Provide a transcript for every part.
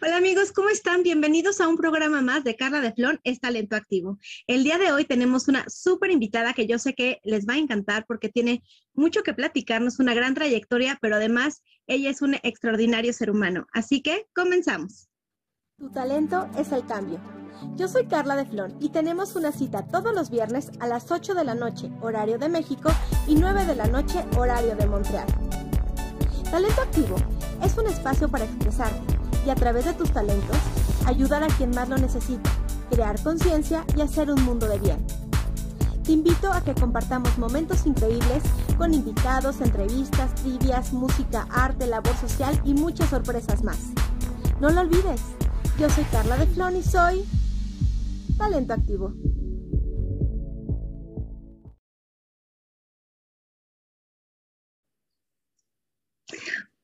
Hola amigos, ¿cómo están? Bienvenidos a un programa más de Carla de Flon, es Talento Activo. El día de hoy tenemos una súper invitada que yo sé que les va a encantar porque tiene mucho que platicarnos, una gran trayectoria, pero además ella es un extraordinario ser humano. Así que comenzamos. Tu talento es el cambio. Yo soy Carla de Flon y tenemos una cita todos los viernes a las 8 de la noche, horario de México, y 9 de la noche, horario de Montreal. Talento Activo es un espacio para expresarte y a través de tus talentos ayudar a quien más lo necesita, crear conciencia y hacer un mundo de bien. Te invito a que compartamos momentos increíbles con invitados, entrevistas, trivias, música, arte, labor social y muchas sorpresas más. No lo olvides, yo soy Carla de Flon y soy Talento Activo.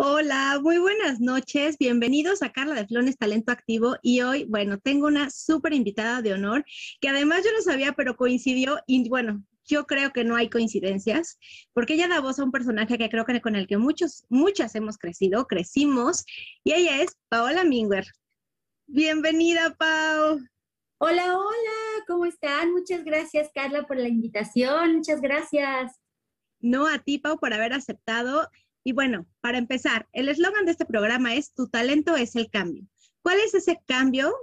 Hola, muy buenas noches. Bienvenidos a Carla de Flones Talento Activo. Y hoy, bueno, tengo una súper invitada de honor que además yo no sabía, pero coincidió. Y bueno, yo creo que no hay coincidencias, porque ella da voz a un personaje que creo que con el que muchos, muchas hemos crecido, crecimos. Y ella es Paola Minguer. Bienvenida, Pau. Hola, hola, ¿cómo están? Muchas gracias, Carla, por la invitación. Muchas gracias. No a ti, Pau, por haber aceptado. Y bueno, para empezar, el eslogan de este programa es Tu talento es el cambio. ¿Cuál es ese cambio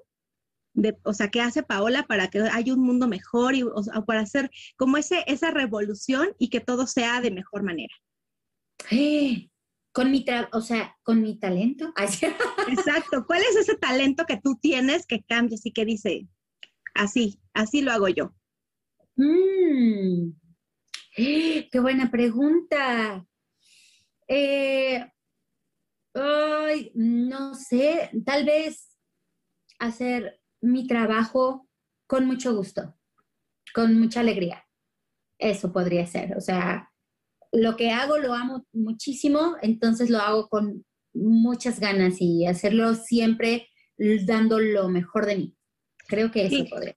de, o sea, que hace Paola para que haya un mundo mejor y o, para hacer como ese, esa revolución y que todo sea de mejor manera? con mi, o sea, con mi talento. Exacto. ¿Cuál es ese talento que tú tienes que cambias y que dice, así, así lo hago yo? Mm. Qué buena pregunta. Eh, ay, no sé, tal vez hacer mi trabajo con mucho gusto, con mucha alegría. Eso podría ser. O sea, lo que hago lo amo muchísimo, entonces lo hago con muchas ganas y hacerlo siempre dando lo mejor de mí. Creo que eso podría.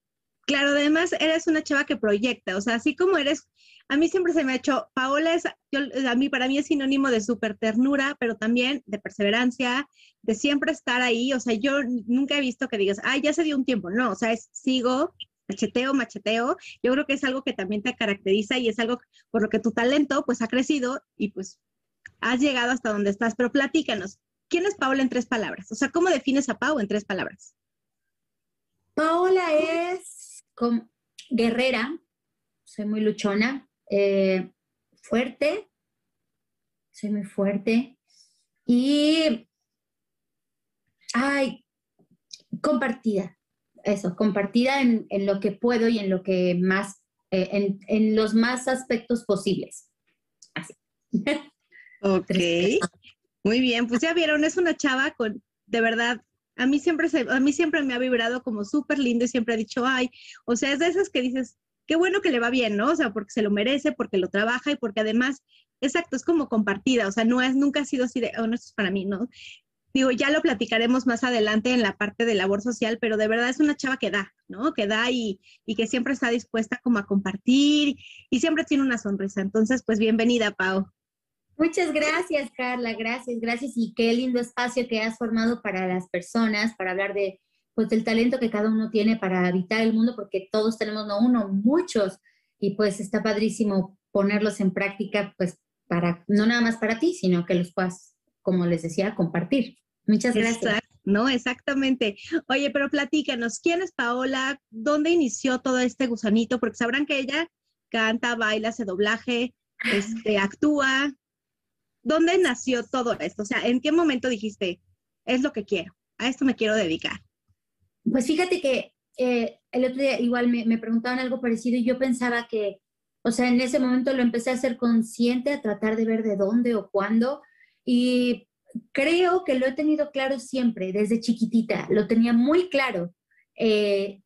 Claro, además eres una chava que proyecta, o sea, así como eres a mí siempre se me ha hecho, Paola es, a mí, para mí es sinónimo de súper ternura, pero también de perseverancia, de siempre estar ahí. O sea, yo nunca he visto que digas, ay, ya se dio un tiempo. No, o sea, es sigo, macheteo, macheteo. Yo creo que es algo que también te caracteriza y es algo por lo que tu talento pues ha crecido y pues has llegado hasta donde estás. Pero platícanos, ¿quién es Paola en tres palabras? O sea, ¿cómo defines a Pau en tres palabras? Paola es guerrera, soy muy luchona, eh, fuerte, soy muy fuerte y, ay, compartida, eso, compartida en, lo que puedo y en lo que más, eh, en, los más aspectos posibles. Así. Ok, muy bien, pues ya vieron, es una chava con, de verdad, a mí siempre, a mí siempre me ha vibrado como súper lindo y siempre ha dicho, ay, o sea, es de esas que dices, qué bueno que le va bien, ¿no? O sea, porque se lo merece, porque lo trabaja y porque además, exacto, es como compartida, o sea, no es, nunca ha sido así de, oh, no, esto es para mí, ¿no? Digo, ya lo platicaremos más adelante en la parte de labor social, pero de verdad es una chava que da, ¿no? Que da y, y que siempre está dispuesta como a compartir y siempre tiene una sonrisa. Entonces, pues bienvenida, Pau. Muchas gracias, Carla, gracias, gracias y qué lindo espacio que has formado para las personas, para hablar de pues del talento que cada uno tiene para habitar el mundo, porque todos tenemos no uno, muchos, y pues está padrísimo ponerlos en práctica, pues para, no nada más para ti, sino que los puedas, como les decía, compartir. Muchas gracias. no, exactamente. Oye, pero platícanos, ¿quién es Paola? ¿Dónde inició todo este gusanito? Porque sabrán que ella canta, baila, hace doblaje, este, actúa. ¿Dónde nació todo esto? O sea, ¿en qué momento dijiste, es lo que quiero, a esto me quiero dedicar? Pues fíjate que eh, el otro día igual me, preguntaban algo parecido y yo pensaba que, o sea, en ese momento lo empecé a ser consciente, a tratar de ver de dónde o cuándo. Y creo que lo he tenido claro siempre, desde chiquitita, lo tenía muy claro. Eh,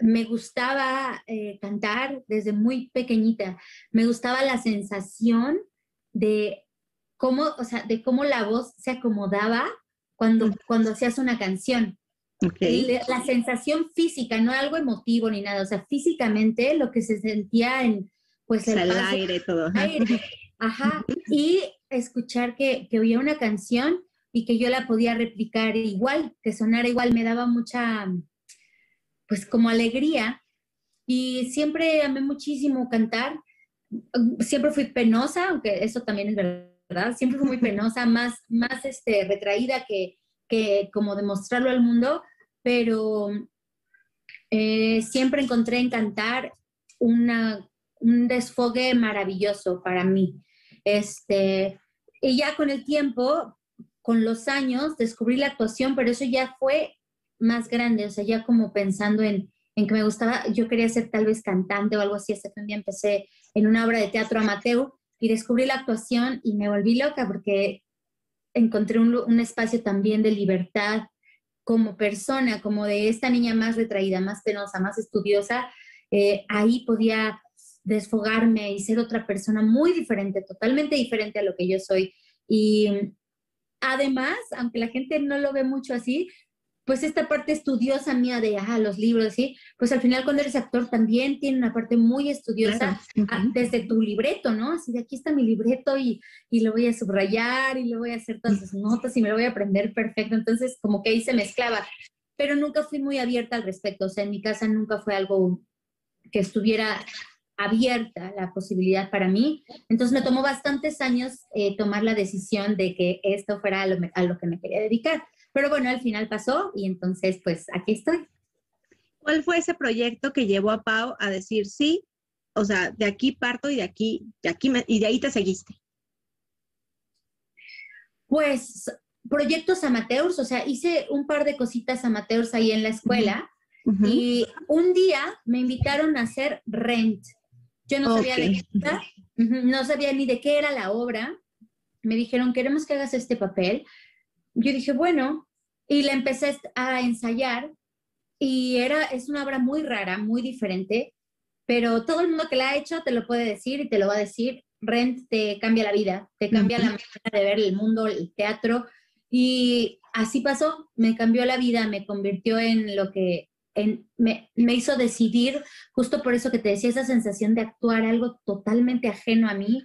me gustaba eh, cantar desde muy pequeñita, me gustaba la sensación de cómo, o sea, de cómo la voz se acomodaba cuando, cuando hacías una canción. La sensación física, no algo emotivo ni nada, o sea, físicamente lo que se sentía en, pues, el, aire, todo. Ajá. Y escuchar que, que oía una canción y que yo la podía replicar igual, que sonara igual, me daba mucha, pues como alegría. Y siempre amé muchísimo cantar. Siempre fui penosa, aunque eso también es verdad. Siempre fui muy penosa, más, más este, retraída que, que como demostrarlo al mundo, pero eh, siempre encontré en cantar una, un desfogue maravilloso para mí. Este, y ya con el tiempo, con los años, descubrí la actuación, pero eso ya fue más grande, o sea, ya como pensando en, en que me gustaba, yo quería ser tal vez cantante o algo así, hasta que un día empecé en una obra de teatro amateur y descubrí la actuación y me volví loca porque encontré un, espacio también de libertad como persona, como de esta niña más retraída, más penosa, más estudiosa, eh, ahí podía desfogarme y ser otra persona muy diferente, totalmente diferente a lo que yo soy. Y además, aunque la gente no lo ve mucho así, pues esta parte estudiosa mía de ah, los libros, ¿sí? Pues al final cuando eres actor también tiene una parte muy estudiosa ah, desde tu libreto, ¿no? Así de aquí está mi libreto y, y, lo voy a subrayar y lo voy a hacer todas sus notas y me lo voy a aprender perfecto. Entonces como que ahí se mezclaba, pero nunca fui muy abierta al respecto, o sea, en mi casa nunca fue algo que estuviera abierta la posibilidad para mí. Entonces me tomó bastantes años eh, tomar la decisión de que esto fuera a lo, a lo que me quería dedicar. Pero bueno, al final pasó y entonces pues aquí estoy. ¿Cuál fue ese proyecto que llevó a Pau a decir sí? O sea, de aquí parto y de aquí, de aquí y de ahí te seguiste. Pues proyectos amateurs, o sea, hice un par de cositas amateurs ahí en la escuela y un día me invitaron a hacer Rent. Yo no sabía de qué no sabía ni de qué era la obra. Me dijeron, queremos que hagas este papel yo dije, bueno, y la empecé a ensayar y era, es una obra muy rara, muy diferente, pero todo el mundo que la ha hecho te lo puede decir y te lo va a decir. Rent te cambia la vida, te cambia la manera de ver el mundo, el teatro. Y así pasó, me cambió la vida, me convirtió en lo que en, me, me, hizo decidir, justo por eso que te decía, esa sensación de actuar algo totalmente ajeno a mí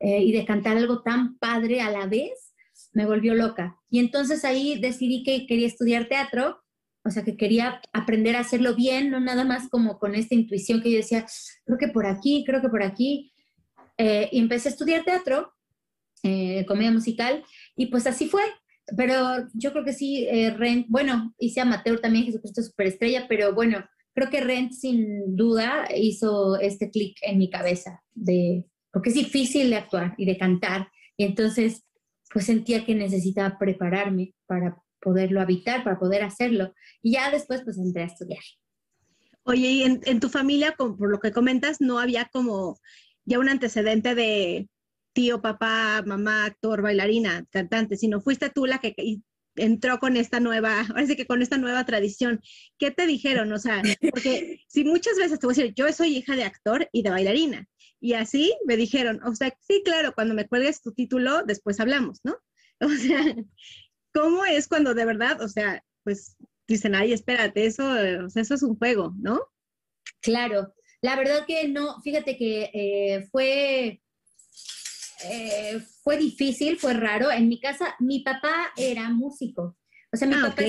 eh, y de cantar algo tan padre a la vez, me volvió loca. Y entonces ahí decidí que quería estudiar teatro, o sea, que quería aprender a hacerlo bien, no nada más como con esta intuición que yo decía, creo que por aquí, creo que por aquí. Eh, y empecé a estudiar teatro, eh, comedia musical, y pues así fue. Pero yo creo que sí, eh, Rent, bueno, hice amateur también, Jesucristo Superestrella, pero bueno, creo que Rent sin duda hizo este clic en mi cabeza, de, porque es difícil de actuar y de cantar. Y entonces pues sentía que necesitaba prepararme para poderlo habitar, para poder hacerlo. Y ya después pues entré a estudiar. Oye, y en, tu familia, por lo que comentas, no había como ya un antecedente de tío, papá, mamá, actor, bailarina, cantante, sino fuiste tú la que entró con esta nueva, ahora sí que con esta nueva tradición. ¿Qué te dijeron? O sea, porque si muchas veces te voy a decir, yo soy hija de actor y de bailarina, y así me dijeron, o sea, sí, claro, cuando me cuelgues tu título, después hablamos, ¿no? O sea, ¿cómo es cuando de verdad, o sea, pues dicen, ay, espérate, eso, eso es un juego, ¿no? Claro, la verdad que no, fíjate que eh, fue, eh, fue difícil, fue raro. En mi casa, mi papá era músico, o sea, mi ah, papá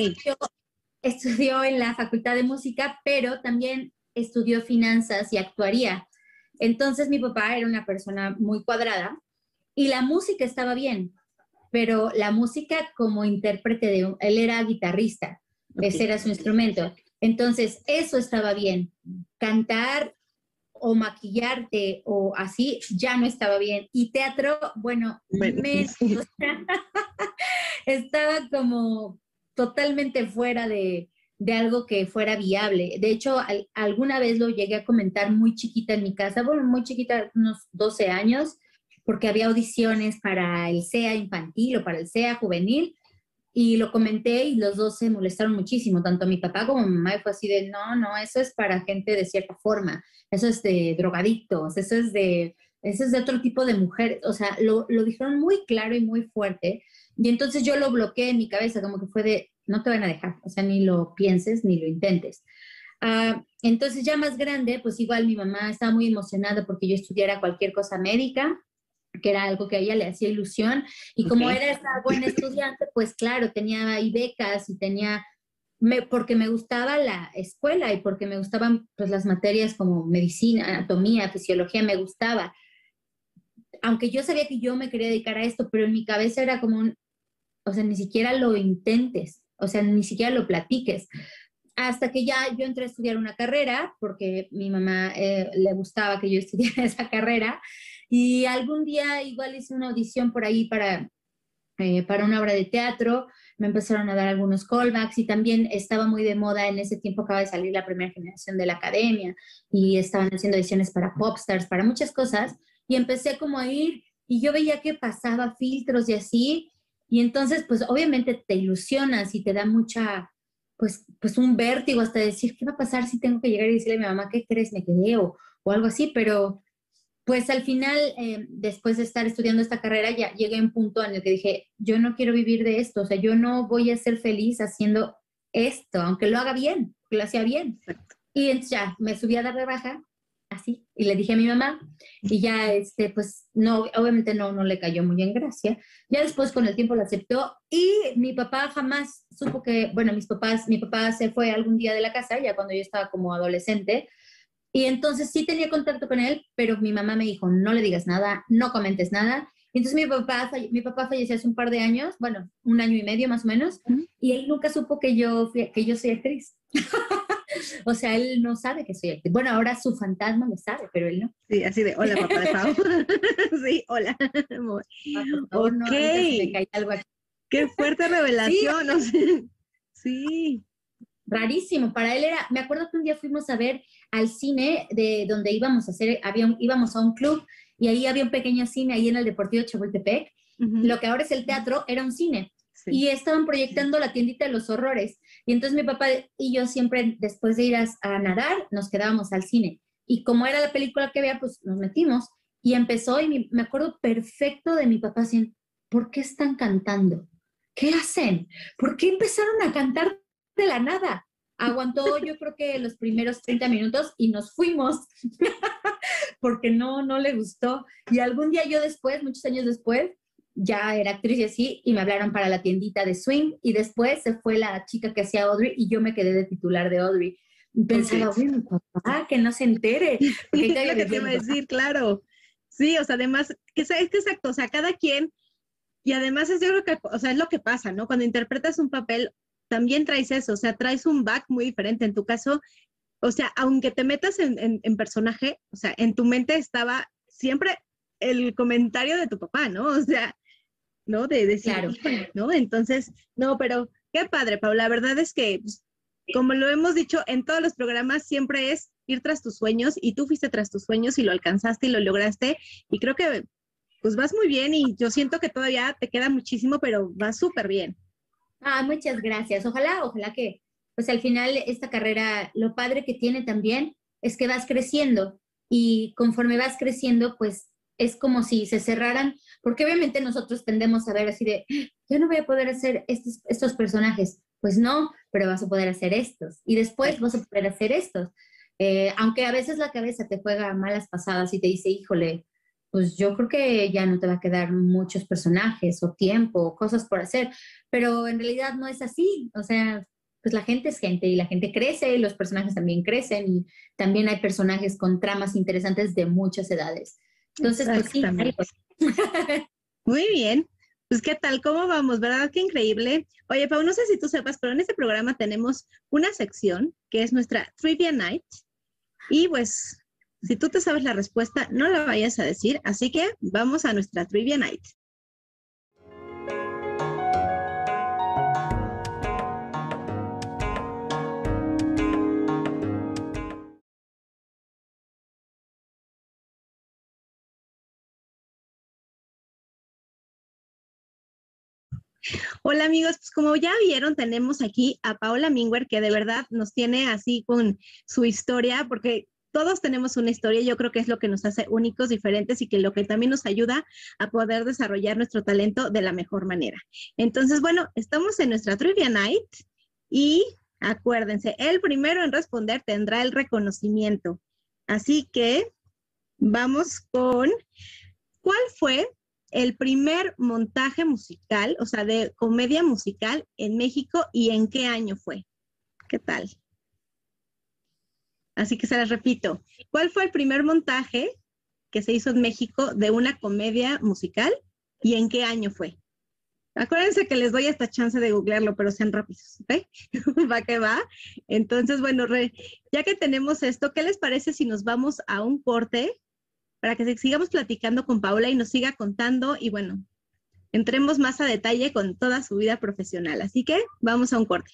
estudió en la facultad de música, pero también estudió finanzas y actuaría. Entonces mi papá era una persona muy cuadrada y la música estaba bien, pero la música como intérprete de, él era guitarrista, ese era su instrumento. Entonces eso estaba bien. Cantar o maquillarte o así ya no estaba bien. Y teatro, bueno, estaba como totalmente fuera de, de algo que fuera viable. De hecho, alguna vez lo llegué a comentar muy chiquita en mi casa, bueno, muy chiquita, unos 12 años, porque había audiciones para el SEA infantil o para el SEA juvenil, y lo comenté y los dos se molestaron muchísimo, tanto mi papá como mi mamá, fue así de, no, no, eso es para gente de cierta forma, eso es de drogadictos, eso es de, eso es de otro tipo de mujeres, o sea, lo, lo dijeron muy claro y muy fuerte, y entonces yo lo bloqueé en mi cabeza, como que fue de, no te van a dejar, o sea, ni lo pienses ni lo intentes. Ah, entonces ya más grande, pues igual mi mamá estaba muy emocionada porque yo estudiara cualquier cosa médica, que era algo que a ella le hacía ilusión. Y como era esa buena estudiante, pues claro, tenía ahí becas y tenía, me, porque me gustaba la escuela y porque me gustaban pues las materias como medicina, anatomía, fisiología, me gustaba. Aunque yo sabía que yo me quería dedicar a esto, pero en mi cabeza era como un, o sea, ni siquiera lo intentes, o sea, ni siquiera lo platiques. Hasta que ya yo entré a estudiar una carrera, porque mi mamá eh, le gustaba que yo estudiara esa carrera, y algún día igual hice una audición por ahí para, eh, para una obra de teatro, me empezaron a dar algunos callbacks y también estaba muy de moda, en ese tiempo acaba de salir la primera generación de la academia y estaban haciendo audiciones para popstars, para muchas cosas, y empecé como a ir y yo veía que pasaba filtros y así, y entonces pues obviamente te ilusionas y te da mucha, pues, pues un vértigo hasta decir, ¿qué va a pasar si tengo que llegar y decirle a mi mamá, ¿qué crees? Me quedé o, o algo así, pero pues al final, eh, después de estar estudiando esta carrera, ya llegué a un punto en el que dije, yo no quiero vivir de esto, o sea, yo no voy a ser feliz haciendo esto, aunque lo haga bien, lo hacía bien. Y entonces ya me subí a dar de baja, así, y le dije a mi mamá, y ya, este, pues, no, obviamente no, no le cayó muy en gracia. Ya después con el tiempo lo aceptó, y mi papá jamás supo que, bueno, mis papás, mi papá se fue algún día de la casa, ya cuando yo estaba como adolescente, y entonces sí tenía contacto con él, pero mi mamá me dijo, no le digas nada, no comentes nada. Y entonces mi papá, mi papá falleció hace un par de años, bueno, un año y medio más o menos, y él nunca supo que yo, que yo soy actriz. o sea, él no sabe que soy actriz. Bueno, ahora su fantasma lo sabe, pero él no. Sí, así de, hola papá, de sí, hola. ok. Qué fuerte revelación. Sí. sí rarísimo. Para él era, me acuerdo que un día fuimos a ver al cine de donde íbamos a hacer, había íbamos a un club y ahí había un pequeño cine ahí en el Deportivo Chapultepec. Lo que ahora es el teatro era un cine. Y estaban proyectando la tiendita de los horrores. Y entonces mi papá y yo siempre, después de ir a, nadar, nos quedábamos al cine. Y como era la película que había, pues nos metimos. Y empezó, y me acuerdo perfecto de mi papá diciendo, ¿por qué están cantando? ¿Qué hacen? ¿Por qué empezaron a cantar de la nada. Aguantó yo creo que los primeros 30 minutos y nos fuimos porque no, no le gustó. Y algún día yo después, muchos años después, ya era actriz y así, y me hablaron para la tiendita de swing y después se fue la chica que hacía Audrey y yo me quedé de titular de Audrey. Pensaba, uy, mi papá, que no se entere. Porque lo que te iba a decir, claro. Sí, o sea, además, que es que exacto, o sea, cada quien, y además es yo creo que, o sea, es lo que pasa, ¿no? Cuando interpretas un papel, también traes eso, o sea, traes un back muy diferente. En tu caso, o sea, aunque te metas en, personaje, o sea, en tu mente estaba siempre el comentario de tu papá, ¿no? O sea, ¿no? De decir, claro. ¿no? Entonces, no, pero qué padre, Paula. La verdad es que, pues, como lo hemos dicho en todos los programas, siempre es ir tras tus sueños y tú fuiste tras tus sueños y lo alcanzaste y lo lograste. Y creo que, pues vas muy bien y yo siento que todavía te queda muchísimo, pero vas súper bien. Ah, muchas gracias. Ojalá, ojalá que, pues al final esta carrera, lo padre que tiene también es que vas creciendo y conforme vas creciendo, pues es como si se cerraran, porque obviamente nosotros tendemos a ver así de, yo no voy a poder hacer estos, estos personajes. Pues no, pero vas a poder hacer estos. Y después vas a poder hacer estos. Eh, aunque a veces la cabeza te juega malas pasadas y te dice, híjole, pues yo creo que ya no te va a quedar muchos personajes o tiempo o cosas por hacer, pero en realidad no es así, o sea, pues la gente es gente y la gente crece y los personajes también crecen y también hay personajes con tramas interesantes de muchas edades. Entonces, pues sí. Muy bien. Pues qué tal, ¿cómo vamos? ¿Verdad? Qué increíble. Oye, Pau, no sé si tú sepas, pero en este programa tenemos una sección que es nuestra Trivia Night. Y pues si tú te sabes la respuesta, no la vayas a decir, así que vamos a nuestra Trivia Night. Hola amigos, pues como ya vieron, tenemos aquí a Paola Mingwer, que de verdad nos tiene así con su historia, porque todos tenemos una historia, yo creo que es lo que nos hace únicos, diferentes y que lo que también nos ayuda a poder desarrollar nuestro talento de la mejor manera. Entonces, bueno, estamos en nuestra Trivia Night y acuérdense, el primero en responder tendrá el reconocimiento. Así que vamos con, ¿cuál fue el primer montaje musical, o sea, de comedia musical en México y en qué año fue? ¿Qué tal? Así que se las repito. ¿Cuál fue el primer montaje que se hizo en México de una comedia musical y en qué año fue? Acuérdense que les doy esta chance de googlearlo, pero sean rápidos, ¿ok? va que va. Entonces, bueno, ya que tenemos esto, ¿qué les parece si nos vamos a un corte para que sigamos platicando con Paula y nos siga contando y bueno, entremos más a detalle con toda su vida profesional. Así que vamos a un corte.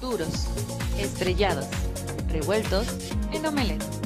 Duros, estrellados, revueltos en omelette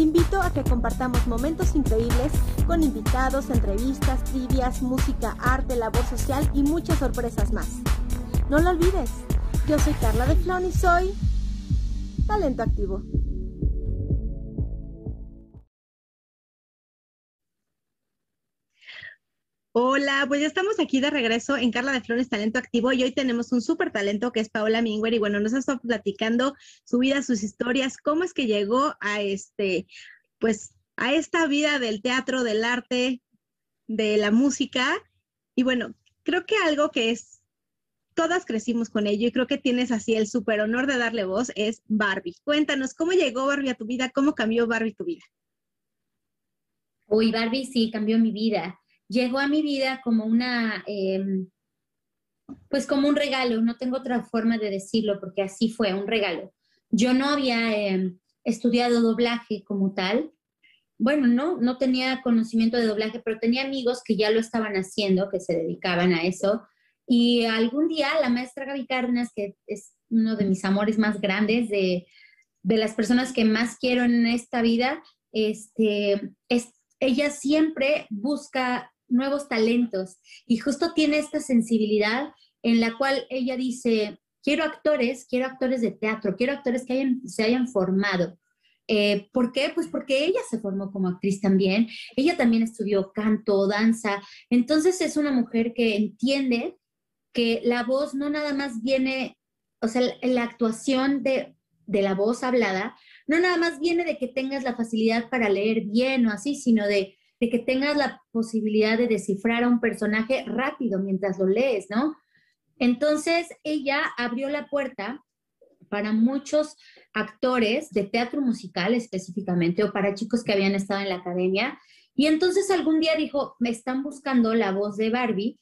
Invito a que compartamos momentos increíbles con invitados, entrevistas, trivias, música, arte, labor social y muchas sorpresas más. No lo olvides, yo soy Carla de Flon y soy Talento Activo. Hola, pues ya estamos aquí de regreso en Carla de Flores Talento Activo y hoy tenemos un súper talento que es Paola Mingwer y bueno, nos ha estado platicando su vida, sus historias, cómo es que llegó a este, pues a esta vida del teatro, del arte, de la música y bueno, creo que algo que es, todas crecimos con ello y creo que tienes así el súper honor de darle voz es Barbie. Cuéntanos, ¿cómo llegó Barbie a tu vida? ¿Cómo cambió Barbie tu vida? Uy, Barbie sí, cambió mi vida llegó a mi vida como una, em, pues como un regalo, no tengo otra forma de decirlo porque así fue, un regalo. Yo no había em, estudiado doblaje como tal. Bueno, no, no tenía conocimiento de doblaje, pero tenía amigos que ya lo estaban haciendo, que se dedicaban a eso. Y algún día la maestra Gaby Cárdenas, que es uno de mis amores más grandes, de, de las personas que más quiero en esta vida, este, es, ella siempre busca nuevos talentos y justo tiene esta sensibilidad en la cual ella dice, quiero actores, quiero actores de teatro, quiero actores que hayan, se hayan formado. Eh, ¿Por qué? Pues porque ella se formó como actriz también, ella también estudió canto, danza, entonces es una mujer que entiende que la voz no nada más viene, o sea, la actuación de, de la voz hablada, no nada más viene de que tengas la facilidad para leer bien o así, sino de de que tengas la posibilidad de descifrar a un personaje rápido mientras lo lees, ¿no? Entonces ella abrió la puerta para muchos actores de teatro musical específicamente o para chicos que habían estado en la academia. Y entonces algún día dijo, me están buscando la voz de Barbie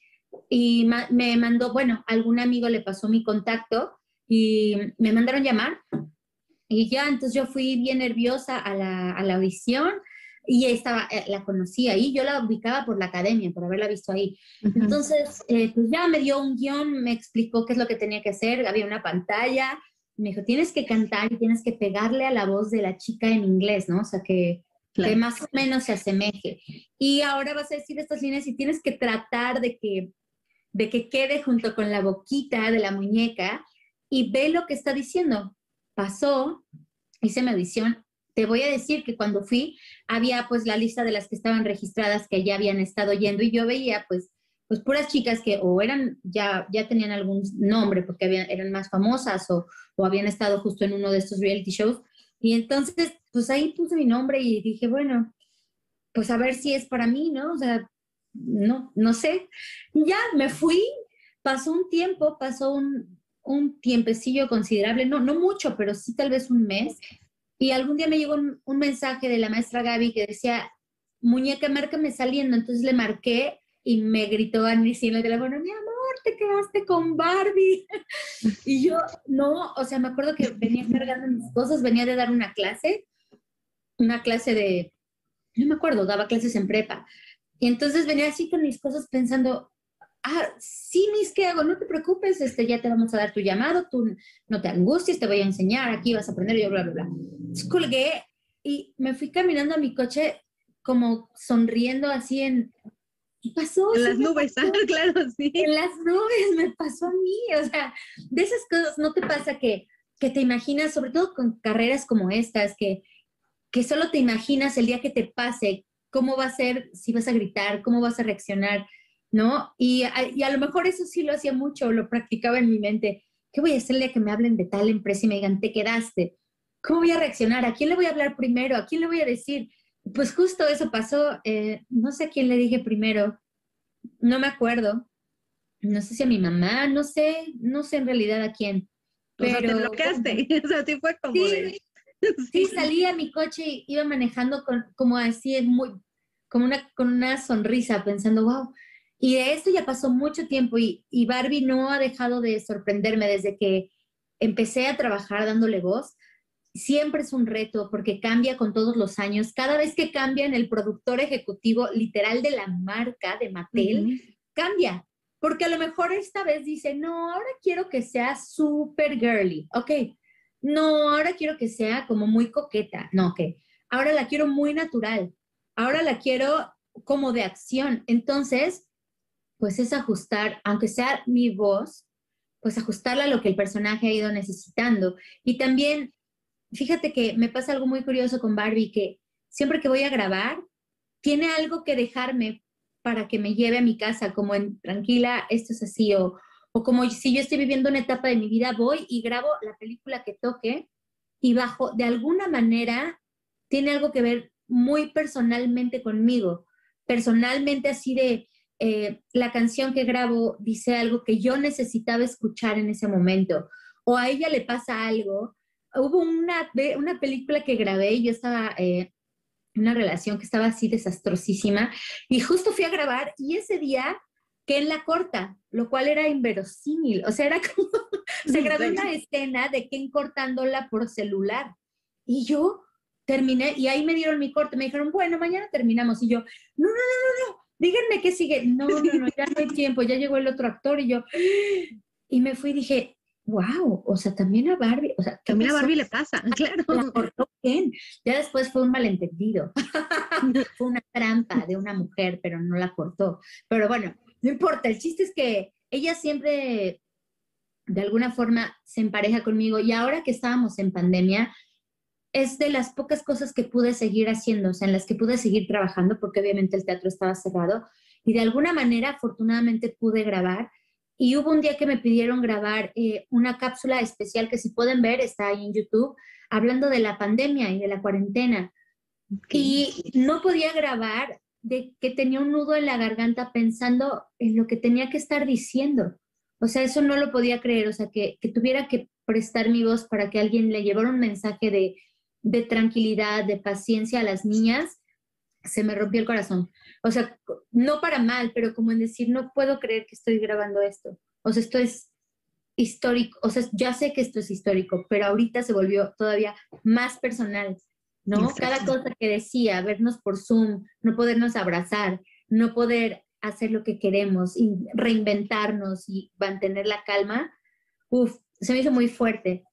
y me mandó, bueno, algún amigo le pasó mi contacto y me mandaron llamar. Y ya, entonces yo fui bien nerviosa a la, a la audición y estaba, eh, la conocía ahí, yo la ubicaba por la academia, por haberla visto ahí. Entonces, eh, pues ya me dio un guion, me explicó qué es lo que tenía que hacer, había una pantalla, me dijo, tienes que cantar y tienes que pegarle a la voz de la chica en inglés, ¿no? O sea, que, que más o menos se asemeje. Y ahora vas a decir estas líneas y tienes que tratar de que, de que quede junto con la boquita de la muñeca y ve lo que está diciendo. Pasó, hice mi audición te voy a decir que cuando fui había pues la lista de las que estaban registradas que ya habían estado yendo y yo veía pues pues puras chicas que o eran ya ya tenían algún nombre porque habían, eran más famosas o, o habían estado justo en uno de estos reality shows. Y entonces pues ahí puse mi nombre y dije bueno pues a ver si es para mí no o sea no no sé. Ya me fui. Pasó un tiempo, pasó un, un tiempecillo considerable, no, no mucho, pero sí tal vez un mes. Y algún día me llegó un, mensaje de la maestra Gaby que decía, muñeca, márcame saliendo. Entonces le marqué y me gritó a en el teléfono, mi amor, te quedaste con Barbie. y yo, no, o sea, me acuerdo que venía cargando mis cosas, venía de dar una clase, una clase de, no me acuerdo, daba clases en prepa. Y entonces venía así con mis cosas pensando, ah, sí, mis, ¿qué hago? No te preocupes, este, ya te vamos a dar tu llamado, tú no te angusties, te voy a enseñar, aquí vas a aprender, yo, bla, bla, bla. Colgué y me fui caminando a mi coche como sonriendo así en... ¿Qué pasó? En las nubes, ah, claro, sí. En las nubes me pasó a mí, o sea, de esas cosas no te pasa que, que te imaginas, sobre todo con carreras como estas, que, que solo te imaginas el día que te pase, cómo va a ser, si vas a gritar, cómo vas a reaccionar, ¿no? Y a, y a lo mejor eso sí lo hacía mucho, lo practicaba en mi mente. ¿Qué voy a hacer el día que me hablen de tal empresa y me digan, te quedaste? ¿Cómo voy a reaccionar? ¿A quién le voy a hablar primero? ¿A quién le voy a decir? Pues justo eso pasó. Eh, no sé a quién le dije primero. No me acuerdo. No sé si a mi mamá, no sé, no sé en realidad a quién. Pero o sea, te bloqueaste. O sea, sí fue como Sí, de- Sí, salí a mi coche y iba manejando con, como así, muy, como una, con una sonrisa, pensando, wow. Y de esto ya pasó mucho tiempo y, y Barbie no ha dejado de sorprenderme desde que empecé a trabajar dándole voz. Siempre es un reto porque cambia con todos los años. Cada vez que cambian el productor ejecutivo literal de la marca de Mattel, cambia. Porque a lo mejor esta vez dice, no, ahora quiero que sea super girly. Ok, no, ahora quiero que sea como muy coqueta. No, ok, ahora la quiero muy natural. Ahora la quiero como de acción. Entonces, pues es ajustar, aunque sea mi voz, pues ajustarla a lo que el personaje ha ido necesitando. Y también, fíjate que me pasa algo muy curioso con Barbie, que siempre que voy a grabar, tiene algo que dejarme para que me lleve a mi casa, como en tranquila, esto es así, o, o como si yo estoy viviendo una etapa de mi vida, voy y grabo la película que toque y bajo, de alguna manera, tiene algo que ver muy personalmente conmigo, personalmente así de, eh, la canción que grabo dice algo que yo necesitaba escuchar en ese momento, o a ella le pasa algo. Hubo una, una película que grabé y yo estaba eh, en una relación que estaba así desastrosísima y justo fui a grabar y ese día que en la corta, lo cual era inverosímil, o sea, era como, se grabó una escena de Ken cortándola por celular y yo terminé y ahí me dieron mi corte, me dijeron, bueno, mañana terminamos y yo, no, no, no, no, no, díganme qué sigue, no, no, no, ya no hay tiempo, ya llegó el otro actor y yo, y me fui y dije, wow, o sea, también a Barbie, o sea, ¿qué También a? Barbie le pasa, claro. Ken. Ya después fue un malentendido. fue una trampa de una mujer, pero no la cortó. Pero bueno, no importa. El chiste es que ella siempre, de alguna forma, se empareja conmigo. Y ahora que estábamos en pandemia, es de las pocas cosas que pude seguir haciendo, o sea, en las que pude seguir trabajando, porque obviamente el teatro estaba cerrado. Y de alguna manera, afortunadamente, pude grabar. Y hubo un día que me pidieron grabar eh, una cápsula especial que si pueden ver, está ahí en YouTube, hablando de la pandemia y de la cuarentena. Y no podía grabar de que tenía un nudo en la garganta pensando en lo que tenía que estar diciendo. O sea, eso no lo podía creer, o sea, que, que tuviera que prestar mi voz para que alguien le llevara un mensaje de, de tranquilidad, de paciencia a las niñas, se me rompió el corazón. O sea, no para mal, pero como en decir, no puedo creer que estoy grabando esto. O sea, esto es histórico, o sea, ya sé que esto es histórico, pero ahorita se volvió todavía más personal, ¿no? Exacto. Cada cosa que decía, vernos por Zoom, no podernos abrazar, no poder hacer lo que queremos y reinventarnos y mantener la calma, uf, se me hizo muy fuerte.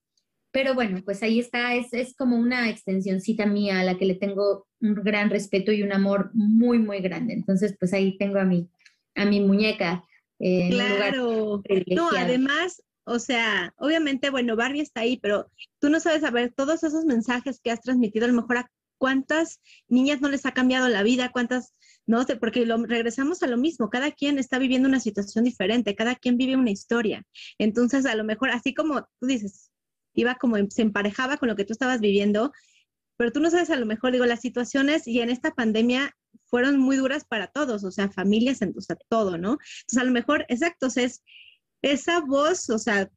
Pero bueno, pues ahí está, es, es como una extensioncita mía a la que le tengo un gran respeto y un amor muy, muy grande. Entonces, pues ahí tengo a mi, a mi muñeca eh, Claro. No, además, o sea, obviamente, bueno, Barbie está ahí, pero tú no sabes saber todos esos mensajes que has transmitido, a lo mejor a cuántas niñas no les ha cambiado la vida, cuántas, no sé, porque lo, regresamos a lo mismo, cada quien está viviendo una situación diferente, cada quien vive una historia. Entonces, a lo mejor, así como tú dices, iba como, se emparejaba con lo que tú estabas viviendo, pero tú no sabes, a lo mejor, digo, las situaciones y en esta pandemia fueron muy duras para todos, o sea, familias, o sea, todo, ¿no? Entonces, a lo mejor, exacto, es esa voz, o sea,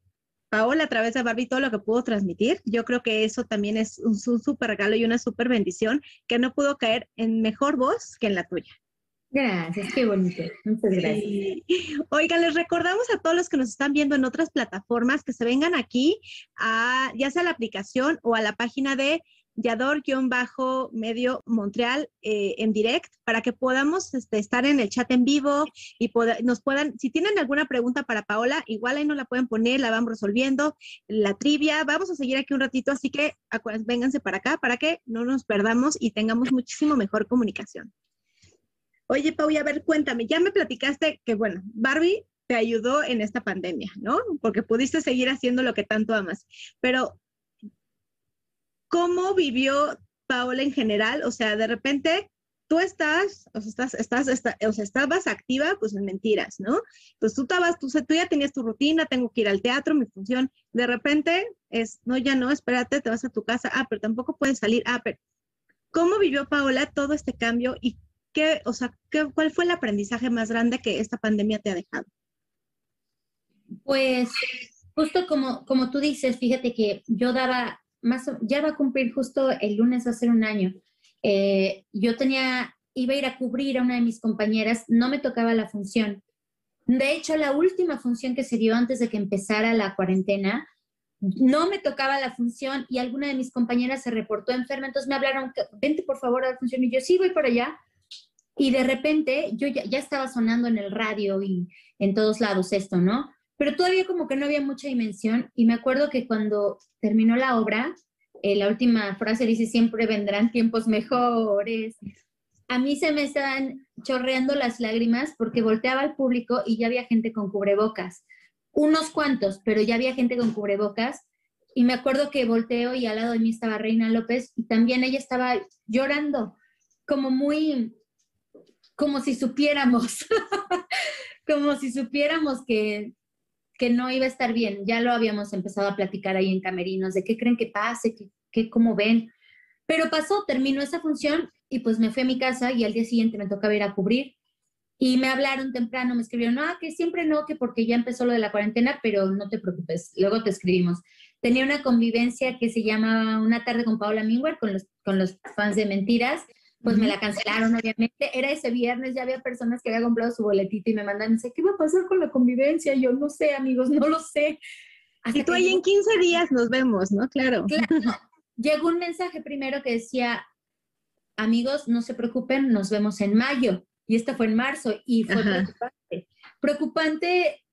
Paola a través de Barbie todo lo que pudo transmitir, yo creo que eso también es un súper regalo y una súper bendición que no pudo caer en mejor voz que en la tuya. Gracias, qué bonito. Muchas gracias. Oigan, les recordamos a todos los que nos están viendo en otras plataformas que se vengan aquí a ya sea la aplicación o a la página de Yador-Medio Montreal eh, en direct para que podamos este, estar en el chat en vivo y nos puedan, si tienen alguna pregunta para Paola, igual ahí nos la pueden poner, la vamos resolviendo, la trivia, vamos a seguir aquí un ratito, así que vénganse para acá para que no nos perdamos y tengamos muchísimo mejor comunicación. Oye, Pau, a ver, cuéntame, ya me platicaste que, bueno, Barbie te ayudó en esta pandemia, ¿no? Porque pudiste seguir haciendo lo que tanto amas, pero ¿cómo vivió Paola en general? O sea, de repente tú estás, o sea, estás, estás, o sea, estabas activa, pues en mentiras, ¿no? Pues tú estabas, tú, tú ya tenías tu rutina, tengo que ir al teatro, mi función, de repente es, no, ya no, espérate, te vas a tu casa, ah, pero tampoco puedes salir, ah, pero ¿cómo vivió Paola todo este cambio y qué, o sea, qué, cuál fue el aprendizaje más grande que esta pandemia te ha dejado? Pues justo como, como tú dices, fíjate que yo daba ya va a cumplir justo el lunes, va a ser un año. Eh, yo tenía, iba a ir a cubrir a una de mis compañeras, no me tocaba la función. De hecho, la última función que se dio antes de que empezara la cuarentena, no me tocaba la función y alguna de mis compañeras se reportó enferma, entonces me hablaron, vente por favor a la función y yo sí voy por allá. Y de repente yo ya, estaba sonando en el radio y en todos lados esto, ¿no? pero todavía como que no había mucha dimensión y me acuerdo que cuando terminó la obra, eh, la última frase dice, siempre vendrán tiempos mejores. A mí se me estaban chorreando las lágrimas porque volteaba al público y ya había gente con cubrebocas. Unos cuantos, pero ya había gente con cubrebocas. Y me acuerdo que volteo y al lado de mí estaba Reina López y también ella estaba llorando, como muy, como si supiéramos, como si supiéramos que que no iba a estar bien. Ya lo habíamos empezado a platicar ahí en Camerinos, de qué creen que pase, qué, qué cómo ven. Pero pasó, terminó esa función y pues me fui a mi casa y al día siguiente me tocaba ir a cubrir. Y me hablaron temprano, me escribieron, no, que siempre no, que porque ya empezó lo de la cuarentena, pero no te preocupes, luego te escribimos. Tenía una convivencia que se llama Una tarde con Paola Mingwer, con los, con los fans de Mentiras, pues me la cancelaron, obviamente. Era ese viernes, ya había personas que habían comprado su boletito y me mandan, dice, ¿qué va a pasar con la convivencia? Yo no sé, amigos, no lo sé. Así y tú ahí en 15 días nos vemos, ¿no? Claro. Llegó un mensaje primero que decía, amigos, no se preocupen, nos vemos en mayo. Y esto fue en marzo y fue preocupante. Preocupante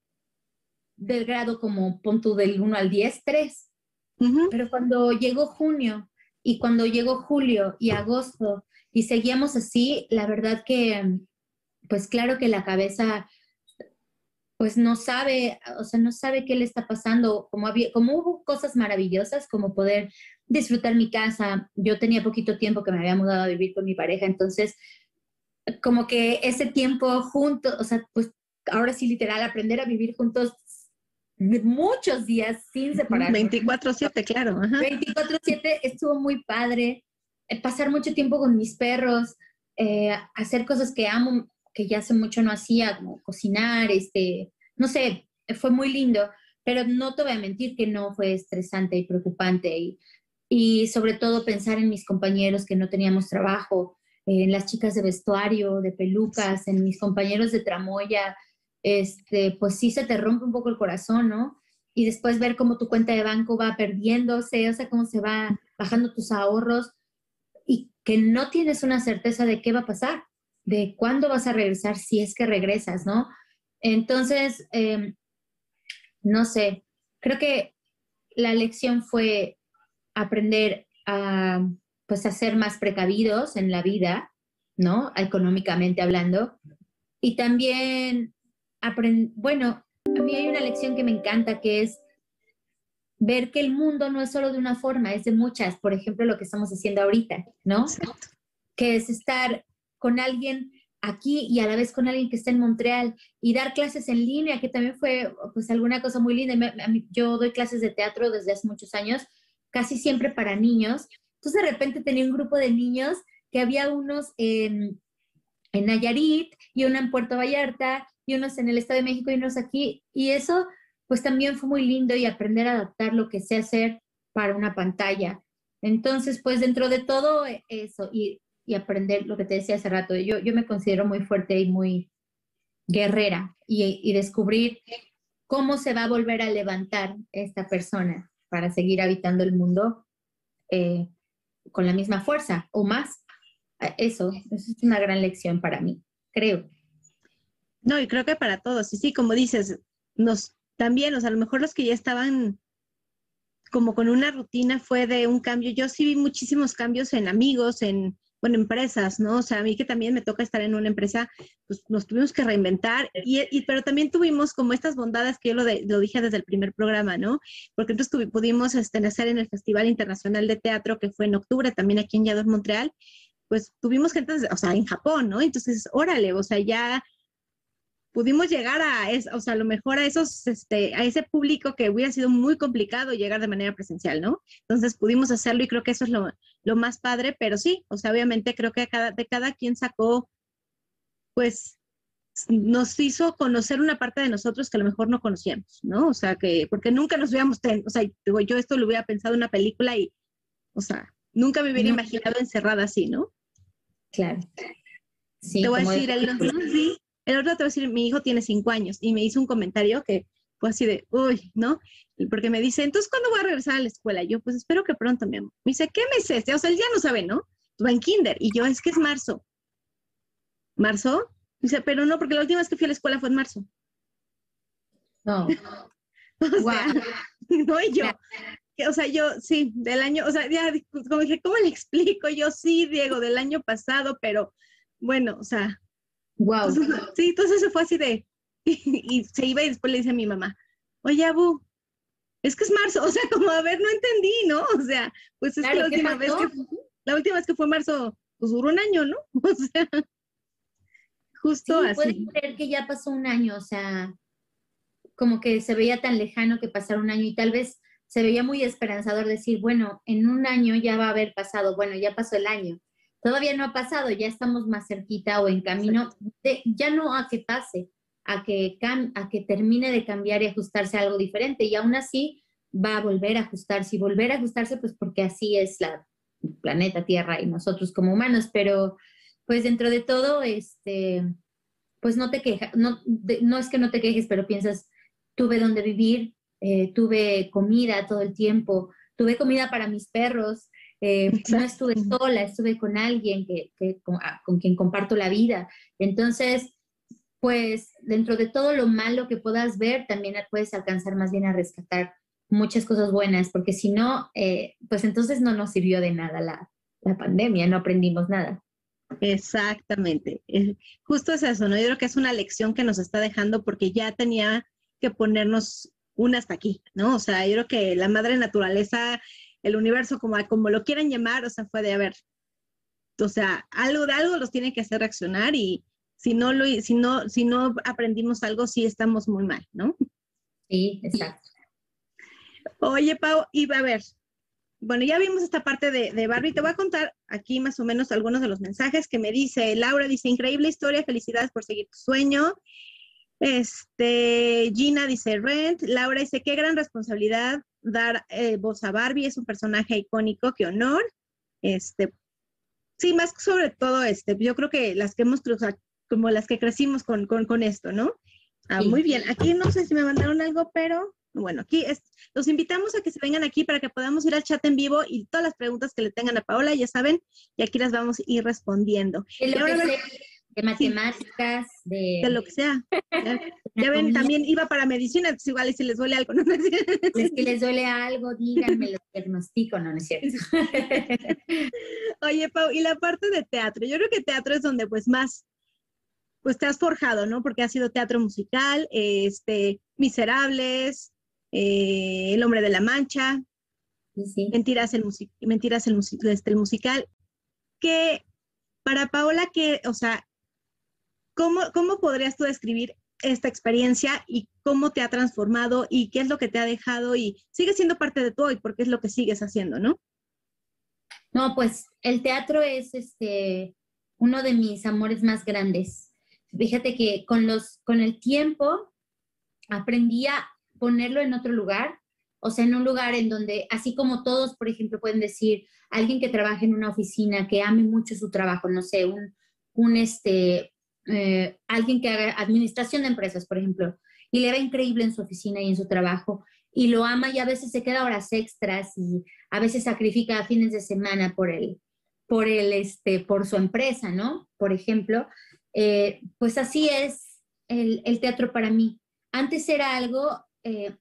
del grado como punto del 1 al 10, 3. Pero cuando llegó junio y cuando llegó julio y agosto y seguíamos así, la verdad que, pues claro que la cabeza, pues no sabe, o sea, no sabe qué le está pasando, como, había, como hubo cosas maravillosas, como poder disfrutar mi casa. Yo tenía poquito tiempo que me había mudado a vivir con mi pareja, entonces, como que ese tiempo juntos, o sea, pues ahora sí literal, aprender a vivir juntos muchos días sin separarnos. 24/7, claro. 24/7 estuvo muy padre. Eh, pasar mucho tiempo con mis perros, eh, hacer cosas que amo, que ya hace mucho no hacía, como cocinar, este, no sé, fue muy lindo, pero no te voy a mentir que no fue estresante y preocupante y, y sobre todo pensar en mis compañeros que no teníamos trabajo, en las chicas de vestuario, de pelucas, en mis compañeros de tramoya, este, pues sí se te rompe un poco el corazón, ¿no? Y después ver cómo tu cuenta de banco va perdiéndose, o sea, cómo se va bajando tus ahorros que no tienes una certeza de qué va a pasar, de cuándo vas a regresar, si es que regresas, ¿no? Entonces, em, no sé, creo que la lección fue aprender a, pues, a ser más precavidos en la vida, ¿no? Económicamente hablando. Y también, bueno, a mí hay una lección que me encanta, que es ver que el mundo no es solo de una forma, es de muchas, por ejemplo, lo que estamos haciendo ahorita, ¿no? Que es estar con alguien aquí y a la vez con alguien que está en Montreal y dar clases en línea, que también fue pues alguna cosa muy linda. Yo doy clases de teatro desde hace muchos años, casi siempre para niños. Entonces de repente tenía un grupo de niños que había unos en, en Nayarit y uno en Puerto Vallarta y unos en el Estado de México y unos aquí. Y eso pues también fue muy lindo y aprender a adaptar lo que sé hacer para una pantalla. Entonces, pues dentro de todo eso y, aprender lo que te decía hace rato, yo, yo me considero muy fuerte y muy guerrera y, descubrir cómo se va a volver a levantar esta persona para seguir habitando el mundo eh, con la misma fuerza o más. Eso, eso es una gran lección para mí, creo. No, y creo que para todos, y sí, como dices, nos también, o sea, a lo mejor los que ya estaban como con una rutina fue de un cambio. Yo sí vi muchísimos cambios en amigos, en, bueno, empresas, ¿no? O sea, a mí que también me toca estar en una empresa, pues nos tuvimos que reinventar, y, pero también tuvimos como estas bondades que yo lo, lo dije desde el primer programa, ¿no? Porque entonces pudimos este, nacer en el Festival Internacional de Teatro, que fue en octubre, también aquí en Yador, Montreal, pues tuvimos gente, o sea, en Japón, ¿no? Entonces, órale, o sea, ya pudimos llegar a, es, o sea, a lo mejor a esos, este, a ese público que hubiera sido muy complicado llegar de manera presencial, ¿no? Entonces pudimos hacerlo y creo que eso es lo, lo más padre, pero sí, o sea, obviamente creo que cada, de cada quien sacó, pues, nos hizo conocer una parte de nosotros que a lo mejor no conocíamos, ¿no? O sea, que, porque nunca nos hubiéramos, o sea, digo, yo esto lo hubiera pensado en una película y, o sea, nunca me hubiera imaginado encerrada así, ¿no? Claro. Sí, te voy a decir, el, sí, el otro te voy a decir, mi hijo tiene cinco años y me hizo un comentario que fue así de, uy, ¿no? Porque me dice, entonces, ¿cuándo voy a regresar a la escuela? yo, pues espero que pronto, mi amor. Me dice, ¿qué mes es este? O sea, él ya no sabe, ¿no? Va en kinder. Y yo, es que es marzo. ¿Marzo? Dice, pero no, porque la última vez que fui a la escuela fue en marzo. No. o sea, no, y yo, o sea, yo sí, del año, o sea, ya, como dije, ¿cómo le explico? Yo sí, Diego, del año pasado, pero bueno, o sea, Wow. sí, entonces se fue así de, y, se iba y después le dice a mi mamá, oye, Abu, es que es marzo, o sea, como a ver, no entendí, ¿no? O sea, pues es que la última vez que, la última vez que fue marzo, pues duró un año, ¿no? O sea, justo sí, así. Puedes creer que ya pasó un año, o sea, como que se veía tan lejano que pasara un año y tal vez se veía muy esperanzador decir, bueno, en un año ya va a haber pasado, bueno, ya pasó el año, todavía no ha pasado, ya estamos más cerquita o en camino, de, ya no a que pase, a que, a que termine de cambiar y ajustarse a algo diferente. Y aún así va a volver a ajustarse y volver a ajustarse pues porque así es la planeta Tierra y nosotros como humanos, pero pues dentro de todo, este, pues no te quejas, no, no es que no te quejes, pero piensas, tuve donde vivir, eh, tuve comida todo el tiempo, tuve comida para mis perros, eh, no estuve sola, estuve con alguien que, ah, con, quien comparto la vida. Entonces, pues dentro de todo lo malo que puedas ver, también puedes alcanzar más bien a rescatar muchas cosas buenas, porque si no, eh, pues entonces no nos sirvió de nada la, la pandemia, no aprendimos nada. Exactamente. Justo es eso, ¿no? Yo creo que es una lección que nos está dejando porque ya tenía que ponernos una hasta aquí, ¿no? O sea, yo creo que la madre naturaleza el universo, como, como lo quieran llamar, o sea, fue de haber, o sea, algo de algo los tiene que hacer reaccionar y si no, lo, si no, si no aprendimos algo, sí estamos muy mal, ¿no? Sí, exacto. Oye, Pau, y a ver, bueno, ya vimos esta parte de, de, Barbie. Te voy a contar aquí más o menos algunos de los mensajes que me dice Laura. Dice, increíble historia, felicidades por seguir tu sueño. Este, Gina dice, Rent. Laura dice, qué gran responsabilidad dar eh, voz a Barbie, es un personaje icónico, qué honor. Este, sí, más sobre todo, este, yo creo que las que hemos, cruzado, como las que crecimos con, con, esto, ¿no? Ah, Muy bien, aquí no sé si me mandaron algo, pero bueno, aquí es, los invitamos a que se vengan aquí para que podamos ir al chat en vivo y todas las preguntas que le tengan a Paola, ya saben, y aquí las vamos a ir respondiendo de matemáticas, de... De lo que sea. Ya, ven, también iba para medicina, entonces igual si les duele algo, ¿no? Si les duele algo, díganme, lo diagnostico, no, no es cierto. Oye, Pau, y la parte de teatro, yo creo que teatro es donde pues más, pues te has forjado, ¿no? Porque ha sido teatro musical, este, Miserables, eh, El Hombre de la Mancha, sí. Mentiras, el, Mentiras el, este, el musical, que para Paola, que, o sea, ¿Cómo, ¿Cómo podrías tú describir esta experiencia y cómo te ha transformado y qué es lo que te ha dejado y sigue siendo parte de tú y porque es lo que sigues haciendo, ¿no? No, pues el teatro es este uno de mis amores más grandes. Fíjate que con los con el tiempo aprendí a ponerlo en otro lugar, o sea, en un lugar en donde, así como todos, por ejemplo, pueden decir, alguien que trabaje en una oficina, que ame mucho su trabajo, no sé, un, un este, eh, alguien que haga administración de empresas, por ejemplo, y le va increíble en su oficina y en su trabajo, y lo ama y a veces se queda horas extras y a veces sacrifica fines de semana por el, por el, este, por su empresa, ¿no? Por ejemplo, eh, pues así es el, teatro para mí. Antes era algo eh,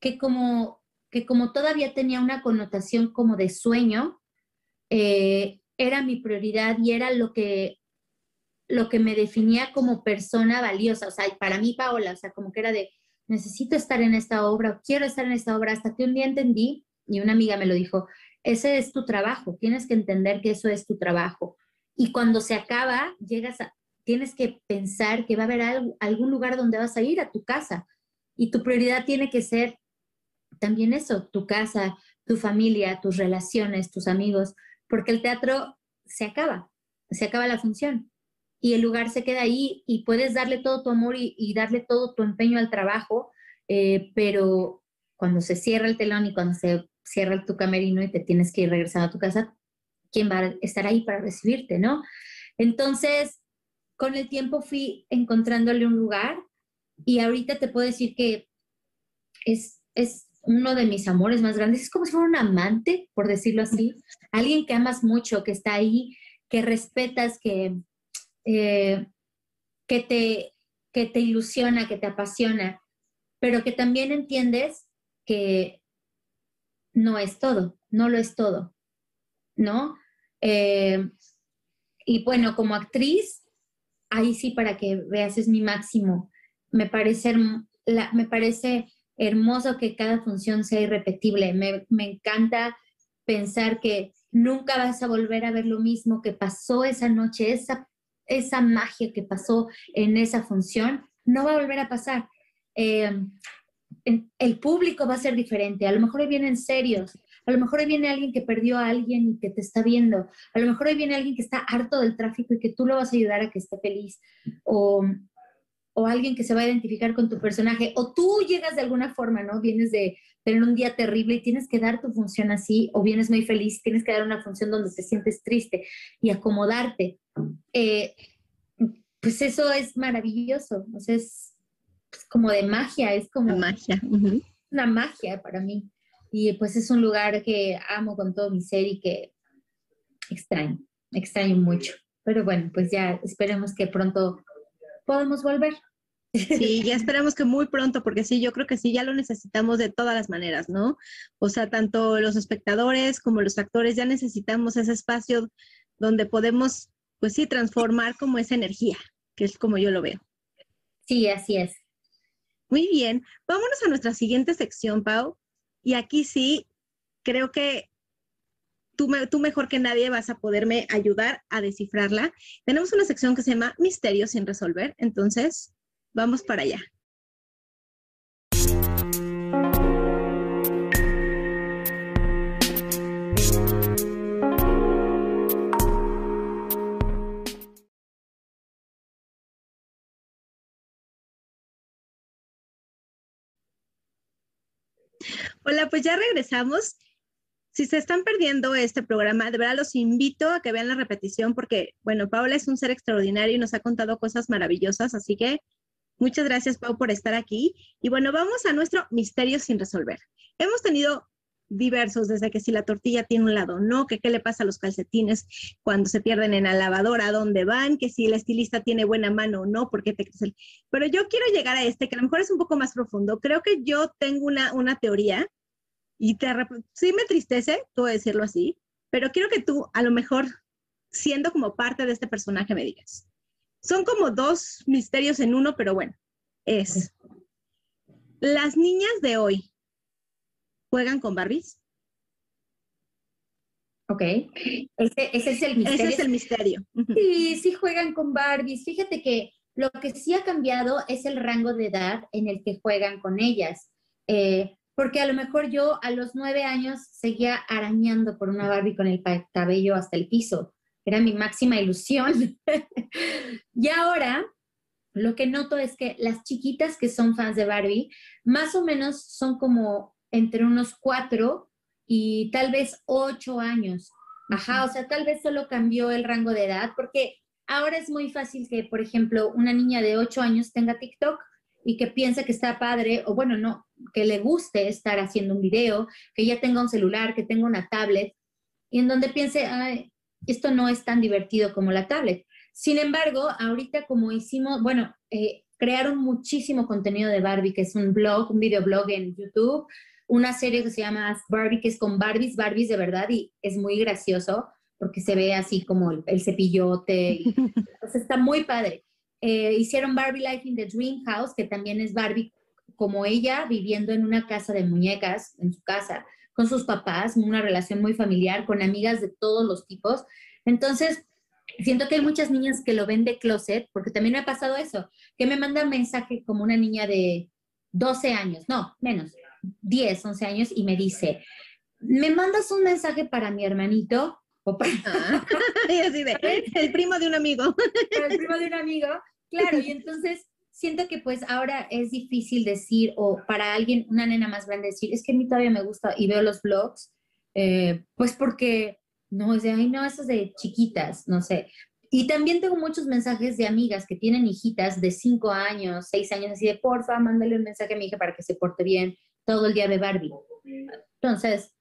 que como que como todavía tenía una connotación como de sueño, era mi prioridad y era lo que, lo que me definía como persona valiosa. O sea, para mí, Paola, o sea, como que era de, necesito estar en esta obra, quiero estar en esta obra, hasta que un día entendí, y una amiga me lo dijo, ese es tu trabajo, tienes que entender que eso es tu trabajo. Y cuando se acaba, llegas a, tienes que pensar que va a haber algún lugar donde vas a ir, a tu casa. Y tu prioridad tiene que ser también eso, tu casa, tu familia, tus relaciones, tus amigos, porque el teatro se acaba, se acaba la función y el lugar se queda ahí y puedes darle todo tu amor y, darle todo tu empeño al trabajo, eh, pero cuando se cierra el telón y cuando se cierra tu camerino y te tienes que ir regresando a tu casa, ¿quién va a estar ahí para recibirte, no? Entonces, con el tiempo fui encontrándole un lugar y ahorita te puedo decir que es, es uno de mis amores más grandes. Es como si fuera un amante, por decirlo así. Alguien que amas mucho, que está ahí, que respetas, que, eh, que, te, que te ilusiona, que te apasiona, pero que también entiendes que no es todo, no lo es todo, ¿no? Eh, y bueno, como actriz, ahí sí para que veas es mi máximo. Me parece, me parece hermoso que cada función sea irrepetible. Me, encanta pensar que nunca vas a volver a ver lo mismo que pasó esa noche, esa, esa magia que pasó en esa función, no va a volver a pasar. Eh, el público va a ser diferente, a lo mejor hoy vienen serios, a lo mejor hoy viene alguien que perdió a alguien y que te está viendo, a lo mejor hoy viene alguien que está harto del tráfico y que tú lo vas a ayudar a que esté feliz, o, o alguien que se va a identificar con tu personaje, o tú llegas de alguna forma, ¿no? Vienes de tener un día terrible y tienes que dar tu función así, o vienes muy feliz, tienes que dar una función donde te sientes triste y acomodarte. Eh, pues eso es maravilloso, o sea, es, como de magia, es como... magia. Una magia para mí. Y pues es un lugar que amo con todo mi ser y que extraño, extraño mucho. Pero bueno, pues ya esperemos que pronto podamos volver. Sí, ya esperamos que muy pronto, porque sí, yo creo que sí, ya lo necesitamos de todas las maneras, ¿no? O sea, tanto los espectadores como los actores ya necesitamos ese espacio donde podemos, pues sí, transformar como esa energía, que es como yo lo veo. Sí, así es. Muy bien, vámonos a nuestra siguiente sección, Pau. Y aquí sí, creo que tú, tú mejor que nadie vas a poderme ayudar a descifrarla. Tenemos una sección que se llama Misterios sin resolver, entonces Vamos para allá. Hola, pues ya regresamos. Si se están perdiendo este programa, de verdad los invito a que vean la repetición porque, bueno, Paola es un ser extraordinario y nos ha contado cosas maravillosas, así que Muchas gracias, Pau, por estar aquí. Y bueno, vamos a nuestro misterio sin resolver. Hemos tenido diversos, desde que si la tortilla tiene un lado no, que qué le pasa a los calcetines cuando se pierden en la lavadora, dónde van, que si el estilista tiene buena mano o no, por qué te crees el... Pero yo quiero llegar a este, que a lo mejor es un poco más profundo. Creo que yo tengo una, una teoría y te, sí me tristece, puedo decirlo así, pero quiero que tú, a lo mejor, siendo como parte de este personaje, me digas. Son como dos misterios en uno, pero bueno, es. Las niñas de hoy juegan con Barbies. Ok, ese, es el misterio. Ese es el misterio. Sí, sí juegan con Barbies. Fíjate que lo que sí ha cambiado es el rango de edad en el que juegan con ellas. Eh, porque a lo mejor yo a los nueve años seguía arañando por una Barbie con el cabello hasta el piso era mi máxima ilusión. y ahora lo que noto es que las chiquitas que son fans de Barbie, más o menos son como entre unos cuatro y tal vez ocho años. Ajá, o sea, tal vez solo cambió el rango de edad, porque ahora es muy fácil que, por ejemplo, una niña de ocho años tenga TikTok y que piense que está padre, o bueno, no, que le guste estar haciendo un video, que ya tenga un celular, que tenga una tablet, y en donde piense, Ay, esto no es tan divertido como la tablet. Sin embargo, ahorita como hicimos, bueno, eh, crearon muchísimo contenido de Barbie, que es un blog, un videoblog en YouTube, una serie que se llama Barbie, que es con Barbies, Barbies de verdad, y es muy gracioso porque se ve así como el, cepillote, y, pues está muy padre. Eh, hicieron Barbie Life in the Dream House, que también es Barbie como ella viviendo en una casa de muñecas, en su casa, con sus papás, una relación muy familiar, con amigas de todos los tipos. Entonces, siento que hay muchas niñas que lo ven de closet, porque también me ha pasado eso, que me mandan mensaje como una niña de 12 años, no, menos, 10, 11 años, y me dice, ¿me mandas un mensaje para mi hermanito? O para... Ah, el primo de un amigo. el primo de un amigo, claro, y entonces siento que pues ahora es difícil decir, o para alguien, una nena más grande decir, es que a mí todavía me gusta y veo los blogs, eh, pues porque no, es de, ay, no, eso es de chiquitas, no sé. Y también tengo muchos mensajes de amigas que tienen hijitas de 5 años, 6 años, así de, porfa, mándale un mensaje a mi hija para que se porte bien todo el día de Barbie. Entonces,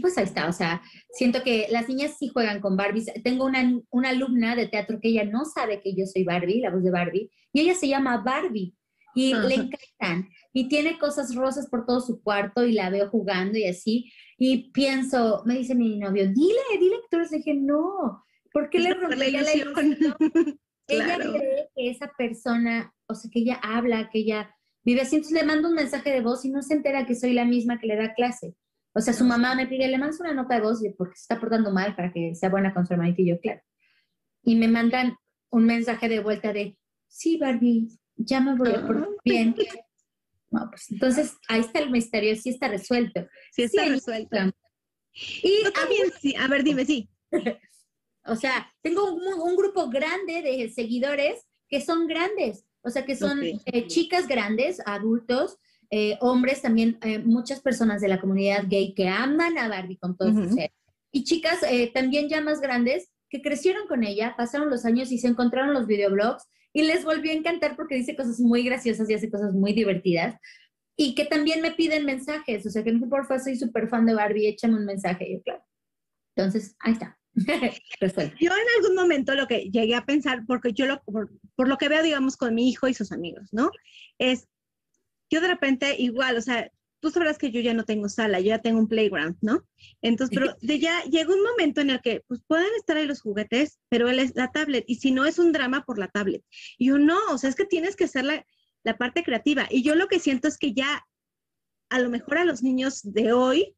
pues ahí está, o sea, siento que las niñas sí juegan con Barbie. Tengo una, una, alumna de teatro que ella no sabe que yo soy Barbie, la voz de Barbie, y ella se llama Barbie y le encantan. Y tiene cosas rosas por todo su cuarto y la veo jugando y así. Y pienso, me dice mi novio, dile, dile que tú le dije, no, ¿por qué le rompería la ilusión? Ella cree que esa persona, o sea, que ella habla, que ella vive así, entonces le mando un mensaje de voz y no se entera que soy la misma que le da clase. O sea, su mamá me pide, le mandas una nota de voz porque se está portando mal para que sea buena con su hermanito y yo, claro. Y me mandan un mensaje de vuelta de, sí, Barbie, ya me voy a portar bien. pues, entonces, ahí está el misterio, sí está resuelto. Sí está resuelto. Y también, sí, a ver, dime, sí. o sea, tengo un, grupo grande de seguidores que son grandes, o sea, que son eh, chicas grandes, adultos, eh, hombres también, eh, muchas personas de la comunidad gay que aman a Barbie con todo su ser. Y chicas eh, también ya más grandes que crecieron con ella, pasaron los años y se encontraron los videoblogs y les volvió a encantar porque dice cosas muy graciosas y hace cosas muy divertidas. Y que también me piden mensajes, o sea que me por favor, soy súper fan de Barbie, échame un mensaje. yo, claro. Entonces, ahí está. yo en algún momento lo que llegué a pensar, porque yo lo, por, por, lo que veo, digamos, con mi hijo y sus amigos, ¿no? Es yo de repente igual, o sea, tú sabrás que yo ya no tengo sala, yo ya tengo un playground, ¿no? Entonces, pero de ya llega un momento en el que pues pueden estar ahí los juguetes, pero él es la tablet y si no es un drama por la tablet. Y yo no, o sea, es que tienes que hacer la, la parte creativa. Y yo lo que siento es que ya a lo mejor a los niños de hoy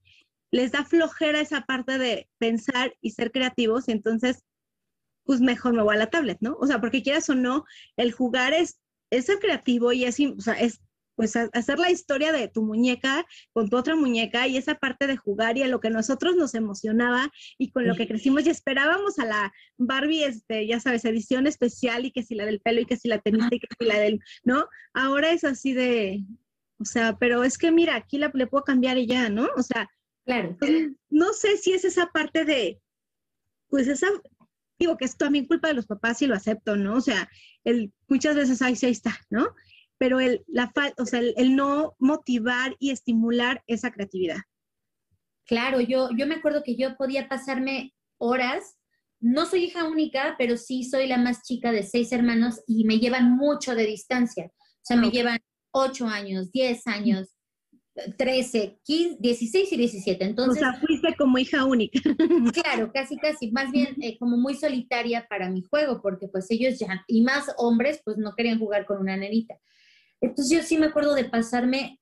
les da flojera esa parte de pensar y ser creativos y entonces pues mejor me voy a la tablet, ¿no? O sea, porque quieras o no, el jugar es, es ser creativo y es, o sea, es pues hacer la historia de tu muñeca con tu otra muñeca y esa parte de jugar y a lo que nosotros nos emocionaba y con lo que crecimos y esperábamos a la Barbie, este, ya sabes, edición especial y que si la del pelo y que si la tenista y que si la del, ¿no? Ahora es así de, o sea, pero es que mira, aquí la, le puedo cambiar y ya, ¿no? O sea, claro. Pues, no sé si es esa parte de, pues esa, digo que es también culpa de los papás y lo acepto, ¿no? O sea, el, muchas veces ahí sí ahí está, ¿no? Pero el, la o sea, el, no motivar y estimular esa creatividad. Claro, yo, yo me acuerdo que yo podía pasarme horas, no soy hija única, pero sí soy la más chica de seis hermanos y me llevan mucho de distancia. O sea, me llevan ocho años, diez años, trece, quince, dieciséis y diecisiete. Entonces, o sea, fuiste como hija única. Claro, casi, casi, más bien eh, como muy solitaria para mi juego, porque pues ellos ya, y más hombres, pues no querían jugar con una nenita. Entonces yo sí me acuerdo de pasarme,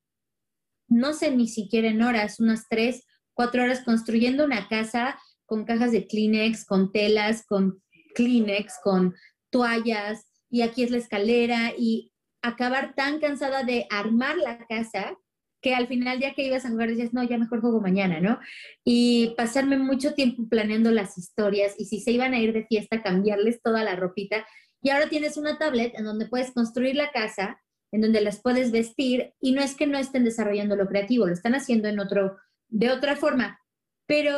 no sé ni siquiera en horas, unas tres, cuatro horas construyendo una casa con cajas de Kleenex, con telas, con Kleenex, con toallas, y aquí es la escalera, y acabar tan cansada de armar la casa que al final ya que ibas a jugar decías, no, ya mejor juego mañana, ¿no? Y pasarme mucho tiempo planeando las historias y si se iban a ir de fiesta, cambiarles toda la ropita Y ahora tienes una tablet en donde puedes construir la casa, en donde las puedes vestir y no es que no estén desarrollando lo creativo, lo están haciendo en otro, de otra forma. Pero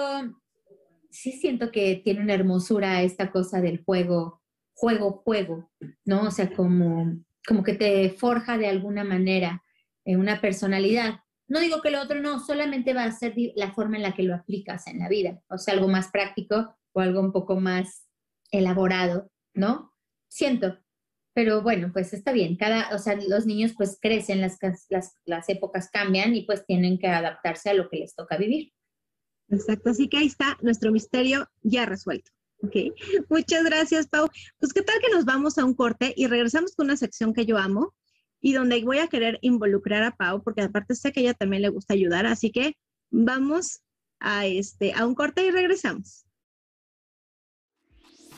sí siento que tiene una hermosura esta cosa del juego, juego, juego, ¿no? O sea, como, como que te forja de alguna manera en una personalidad. No digo que lo otro no, solamente va a ser la forma en la que lo aplicas en la vida, o sea, algo más práctico o algo un poco más elaborado, ¿no? Siento, pero bueno, pues está bien. Cada, o sea, los niños pues crecen, las, las, las épocas cambian y pues tienen que adaptarse a lo que les toca vivir. Exacto, así que ahí está nuestro misterio ya resuelto. Ok, muchas gracias, Pau. Pues, ¿qué tal que nos vamos a un corte y regresamos con una sección que yo amo y donde voy a querer involucrar a Pau, porque aparte sé que ella también le gusta ayudar, así que vamos a, este, a un corte y regresamos.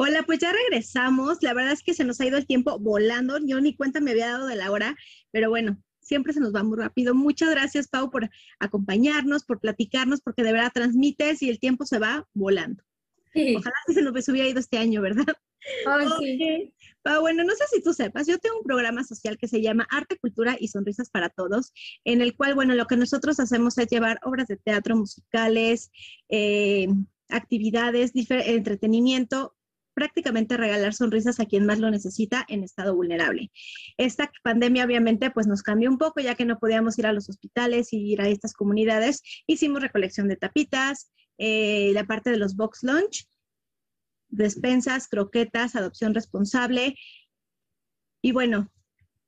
Hola, pues ya regresamos. La verdad es que se nos ha ido el tiempo volando. Yo ni cuenta me había dado de la hora, pero bueno, siempre se nos va muy rápido. Muchas gracias, Pau, por acompañarnos, por platicarnos, porque de verdad transmites y el tiempo se va volando. Ojalá que se nos hubiera ido este año, ¿verdad? sí. Pau, bueno, no sé si tú sepas, yo tengo un programa social que se llama Arte, Cultura y Sonrisas para Todos, en el cual, bueno, lo que nosotros hacemos es llevar obras de teatro, musicales, eh, actividades, entretenimiento prácticamente regalar sonrisas a quien más lo necesita en estado vulnerable. Esta pandemia obviamente pues nos cambió un poco ya que no podíamos ir a los hospitales y ir a estas comunidades. Hicimos recolección de tapitas, eh, la parte de los box lunch, despensas, croquetas, adopción responsable. Y bueno,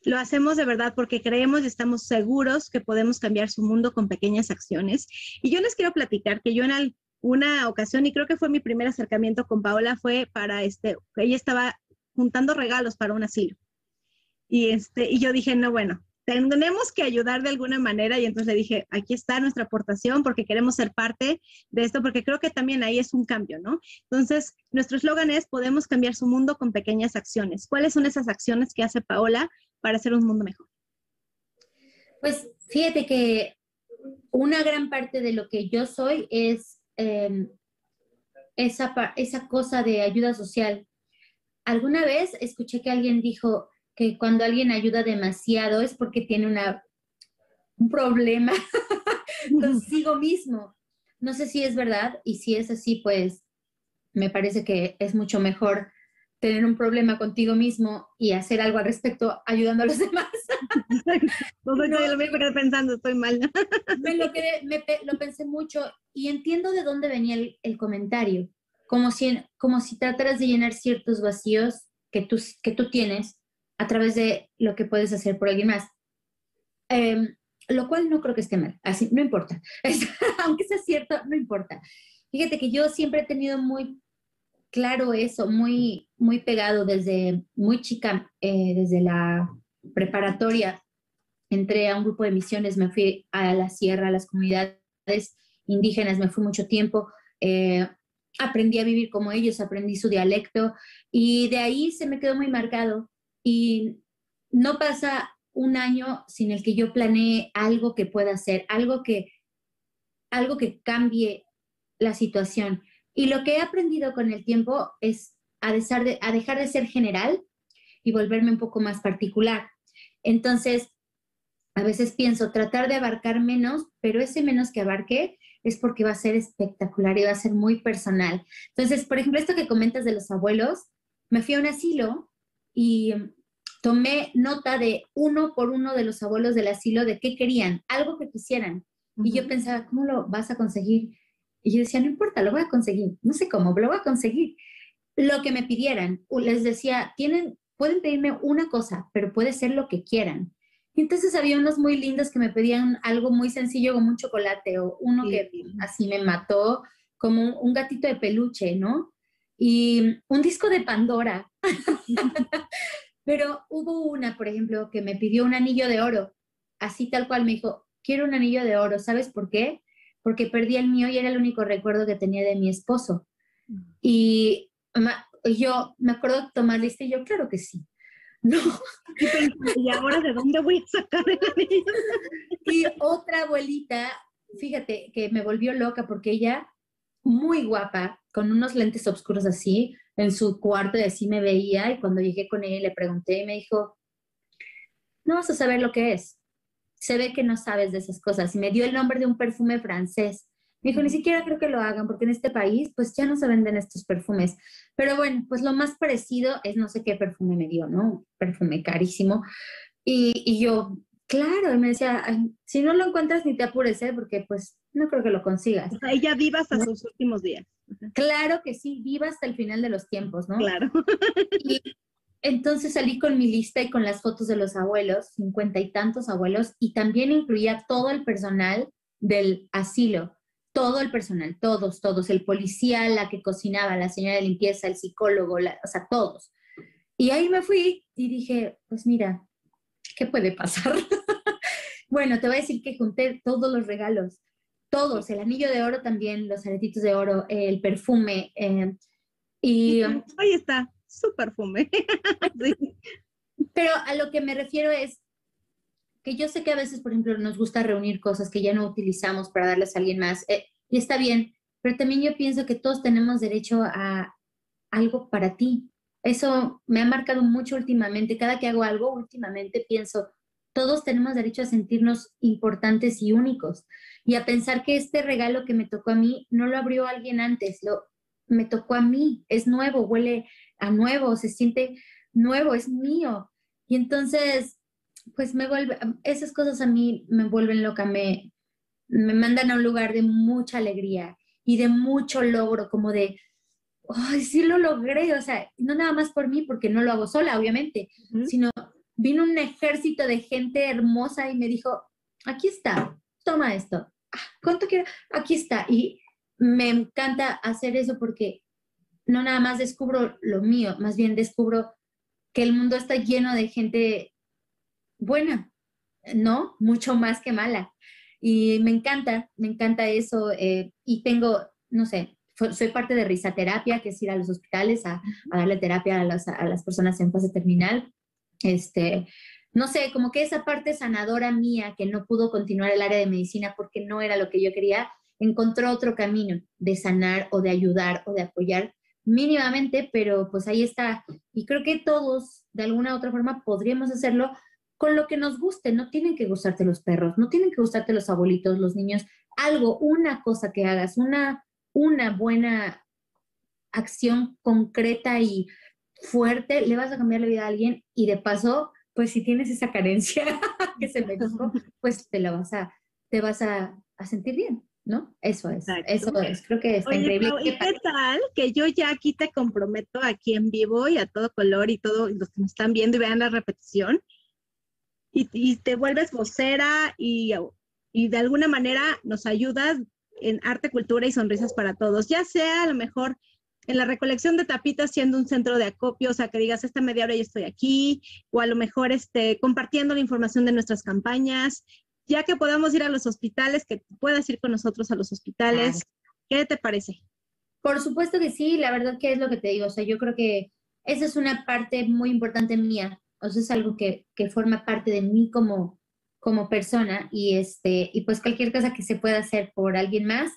lo hacemos de verdad porque creemos y estamos seguros que podemos cambiar su mundo con pequeñas acciones. Y yo les quiero platicar que yo en, el, una ocasión, y creo que fue mi primer acercamiento con Paola, fue para este, ella estaba juntando regalos para un asilo. Y, este, y yo dije, no, bueno, tenemos que ayudar de alguna manera y entonces le dije, aquí está nuestra aportación porque queremos ser parte de esto, porque creo que también ahí es un cambio, ¿no? Entonces, nuestro eslogan es, podemos cambiar su mundo con pequeñas acciones. ¿Cuáles son esas acciones que hace Paola para hacer un mundo mejor? Pues fíjate que una gran parte de lo que yo soy es Em, esa, esa cosa de ayuda social. Alguna vez escuché que alguien dijo que cuando alguien ayuda demasiado es porque tiene una, un problema consigo mismo. No sé si es verdad y si es así, pues me parece que es mucho mejor tener un problema contigo mismo y hacer algo al respecto ayudando a los demás. No, lo mismo que pensando, estoy mal. me lo, lo pensé mucho y entiendo de dónde venía el, comentario, como si, como si trataras de llenar ciertos vacíos que tú, que tú tienes a través de lo que puedes hacer por alguien más. Em, lo cual no creo que esté mal, así, no importa. Aunque sea cierto, no importa. Fíjate que yo siempre he tenido muy claro eso, muy, muy pegado desde muy chica, eh, desde la preparatoria. Entré a un grupo de misiones, me fui a la sierra, a las comunidades indígenas, me fui mucho tiempo. Eh, aprendí a vivir como ellos, aprendí su dialecto y de ahí se me quedó muy marcado. Y no pasa un año sin el que yo planee algo que pueda hacer, algo que, algo que cambie la situación. Y lo que he aprendido con el tiempo es a dejar de, a dejar de ser general y volverme un poco más particular. Entonces, a veces pienso tratar de abarcar menos, pero ese menos que abarque es porque va a ser espectacular y va a ser muy personal. Entonces, por ejemplo, esto que comentas de los abuelos, me fui a un asilo y tomé nota de uno por uno de los abuelos del asilo de qué querían, algo que quisieran. Y yo pensaba, ¿cómo lo vas a conseguir? Y yo decía, no importa, lo voy a conseguir. No sé cómo, pero lo voy a conseguir. lo que me pidieran. Les decía, tienen, pueden pedirme una cosa, pero puede ser lo que quieran. Y entonces había unos muy lindos que me pedían algo muy sencillo como un chocolate o uno que así me mató, como un gatito de peluche, ¿no? Y un disco de Pandora. Pero hubo una, por ejemplo, que me pidió un anillo de oro, así tal cual me dijo, quiero un anillo de oro, ¿sabes por qué? Porque perdí el mío y era el único recuerdo que tenía de mi esposo. Mm. Y yo me acuerdo de tomar lista y yo, claro que sí. No. Y, ahora de dónde voy a sacar el anillo. Y otra abuelita, fíjate, que me volvió loca porque ella, muy guapa, con unos lentes oscuros así, en su cuarto y así me veía y cuando llegué con ella le pregunté y me dijo, no vas a saber lo que es. Se ve que no sabes de esas cosas. Y me dio el nombre de un perfume francés. Me dijo, ni siquiera creo que lo hagan, porque en este país pues ya no se venden estos perfumes. Pero bueno, pues lo más parecido es no sé qué perfume me dio, ¿no? Perfume carísimo. Y, y yo, claro, y me decía, si no lo encuentras ni te apures, ¿eh? porque pues no creo que lo consigas. O sea, ella viva hasta sus últimos días. Claro que sí, viva hasta el final de los tiempos, ¿no? Claro. Y entonces salí con mi lista y con las fotos de los abuelos, cincuenta y tantos abuelos, y también incluía todo el personal del asilo todo el personal, todos, todos, el policía, la que cocinaba, la señora de limpieza, el psicólogo, o sea, todos. Y ahí me fui y dije, pues mira, ¿qué puede pasar? bueno, te voy a decir que junté todos los regalos, todos, el anillo de oro también, los aretitos de oro, el perfume. Eh, y ahí está, su perfume. Pero a lo que me refiero es, que yo sé que a veces, por ejemplo, nos gusta reunir cosas que ya no utilizamos para darles a alguien más, eh, y está bien, pero también yo pienso que todos tenemos derecho a algo para ti. Eso me ha marcado mucho últimamente. Cada que hago algo, últimamente pienso, todos tenemos derecho a sentirnos importantes y únicos y a pensar que este regalo que me tocó a mí no lo abrió alguien antes, lo me tocó a mí, es nuevo, huele a nuevo, se siente nuevo, es mío. Y entonces pues me vuelve, esas cosas a mí me vuelven loca, me, me mandan a un lugar de mucha alegría y de mucho logro, como de, ay, sí lo logré, o sea, no nada más por mí, porque no lo hago sola, obviamente, sino vino un ejército de gente hermosa y me dijo, aquí está, toma esto, ah, ¿cuánto quiero? Aquí está. Y me encanta hacer eso porque no nada más descubro lo mío, más bien descubro que el mundo está lleno de gente buena, ¿no? Mucho más que mala. Y me encanta, me encanta eso. Eh, y tengo, no sé, soy parte de risaterapia, que es ir a los hospitales a, darle terapia a las, a las, personas en fase terminal. Este, no sé, como que esa parte sanadora mía que no pudo continuar el área de medicina porque no era lo que yo quería, encontró otro camino de sanar o de ayudar o de apoyar mínimamente, pero pues ahí está. Y creo que todos, de alguna u otra forma, podríamos hacerlo con lo que nos guste. No tienen que gustarte los perros, no tienen que gustarte los abuelitos, los niños. Algo, una cosa que hagas, una, una buena acción concreta y fuerte, le vas a cambiar la vida a alguien y de paso, pues si tienes esa carencia que se me dijo, pues te la vas a, te vas a, sentir bien. ¿no? Eso es, eso es, creo que está increíble. ¿Y qué tal? Que yo ya aquí te comprometo aquí en vivo y a todo color y todos los que nos están viendo y vean la repetición, y, te vuelves vocera y, y de alguna manera nos ayudas en arte, cultura y sonrisas para todos, ya sea a lo mejor en la recolección de tapitas siendo un centro de acopio, o sea, que digas, esta media hora ya estoy aquí, o a lo mejor este, compartiendo la información de nuestras campañas, ya que podamos ir a los hospitales, que puedas ir con nosotros a los hospitales. ¿Qué te parece? Por supuesto que sí, la verdad que es lo que te digo, o sea, yo creo que esa es una parte muy importante mía, o sea, es algo que, que forma parte de mí como, como persona y, este, y pues cualquier cosa que se pueda hacer por alguien más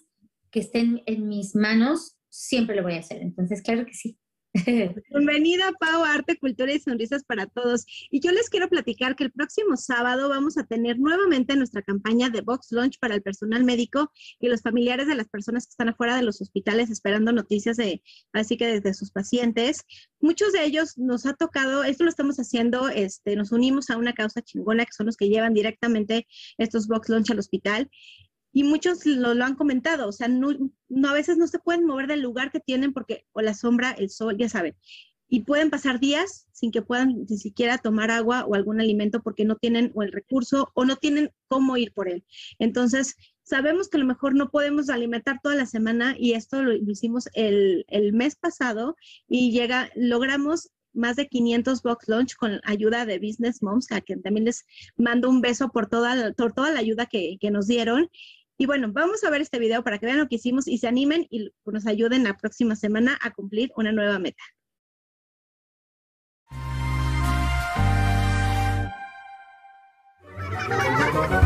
que esté en, en mis manos, siempre lo voy a hacer. Entonces, claro que sí. Bienvenida, Pau, Arte, Cultura y Sonrisas para Todos. Y yo les quiero platicar que el próximo sábado vamos a tener nuevamente nuestra campaña de Box Launch para el personal médico y los familiares de las personas que están afuera de los hospitales esperando noticias de, así que desde sus pacientes. Muchos de ellos nos ha tocado, esto lo estamos haciendo, este, nos unimos a una causa chingona que son los que llevan directamente estos Box Launch al hospital y muchos lo, lo han comentado, o sea, no, no, a veces no se pueden mover del lugar que tienen porque o la sombra, el sol, ya saben, y pueden pasar días sin que puedan ni siquiera tomar agua o algún alimento porque no tienen o el recurso o no tienen cómo ir por él. Entonces, sabemos que a lo mejor no podemos alimentar toda la semana y esto lo, hicimos el, el, mes pasado y llega, logramos más de 500 box lunch con ayuda de Business Moms, a quien también les mando un beso por toda, por toda la ayuda que, que nos dieron. Y bueno, vamos a ver este video para que vean lo que hicimos y se animen y nos ayuden la próxima semana a cumplir una nueva meta.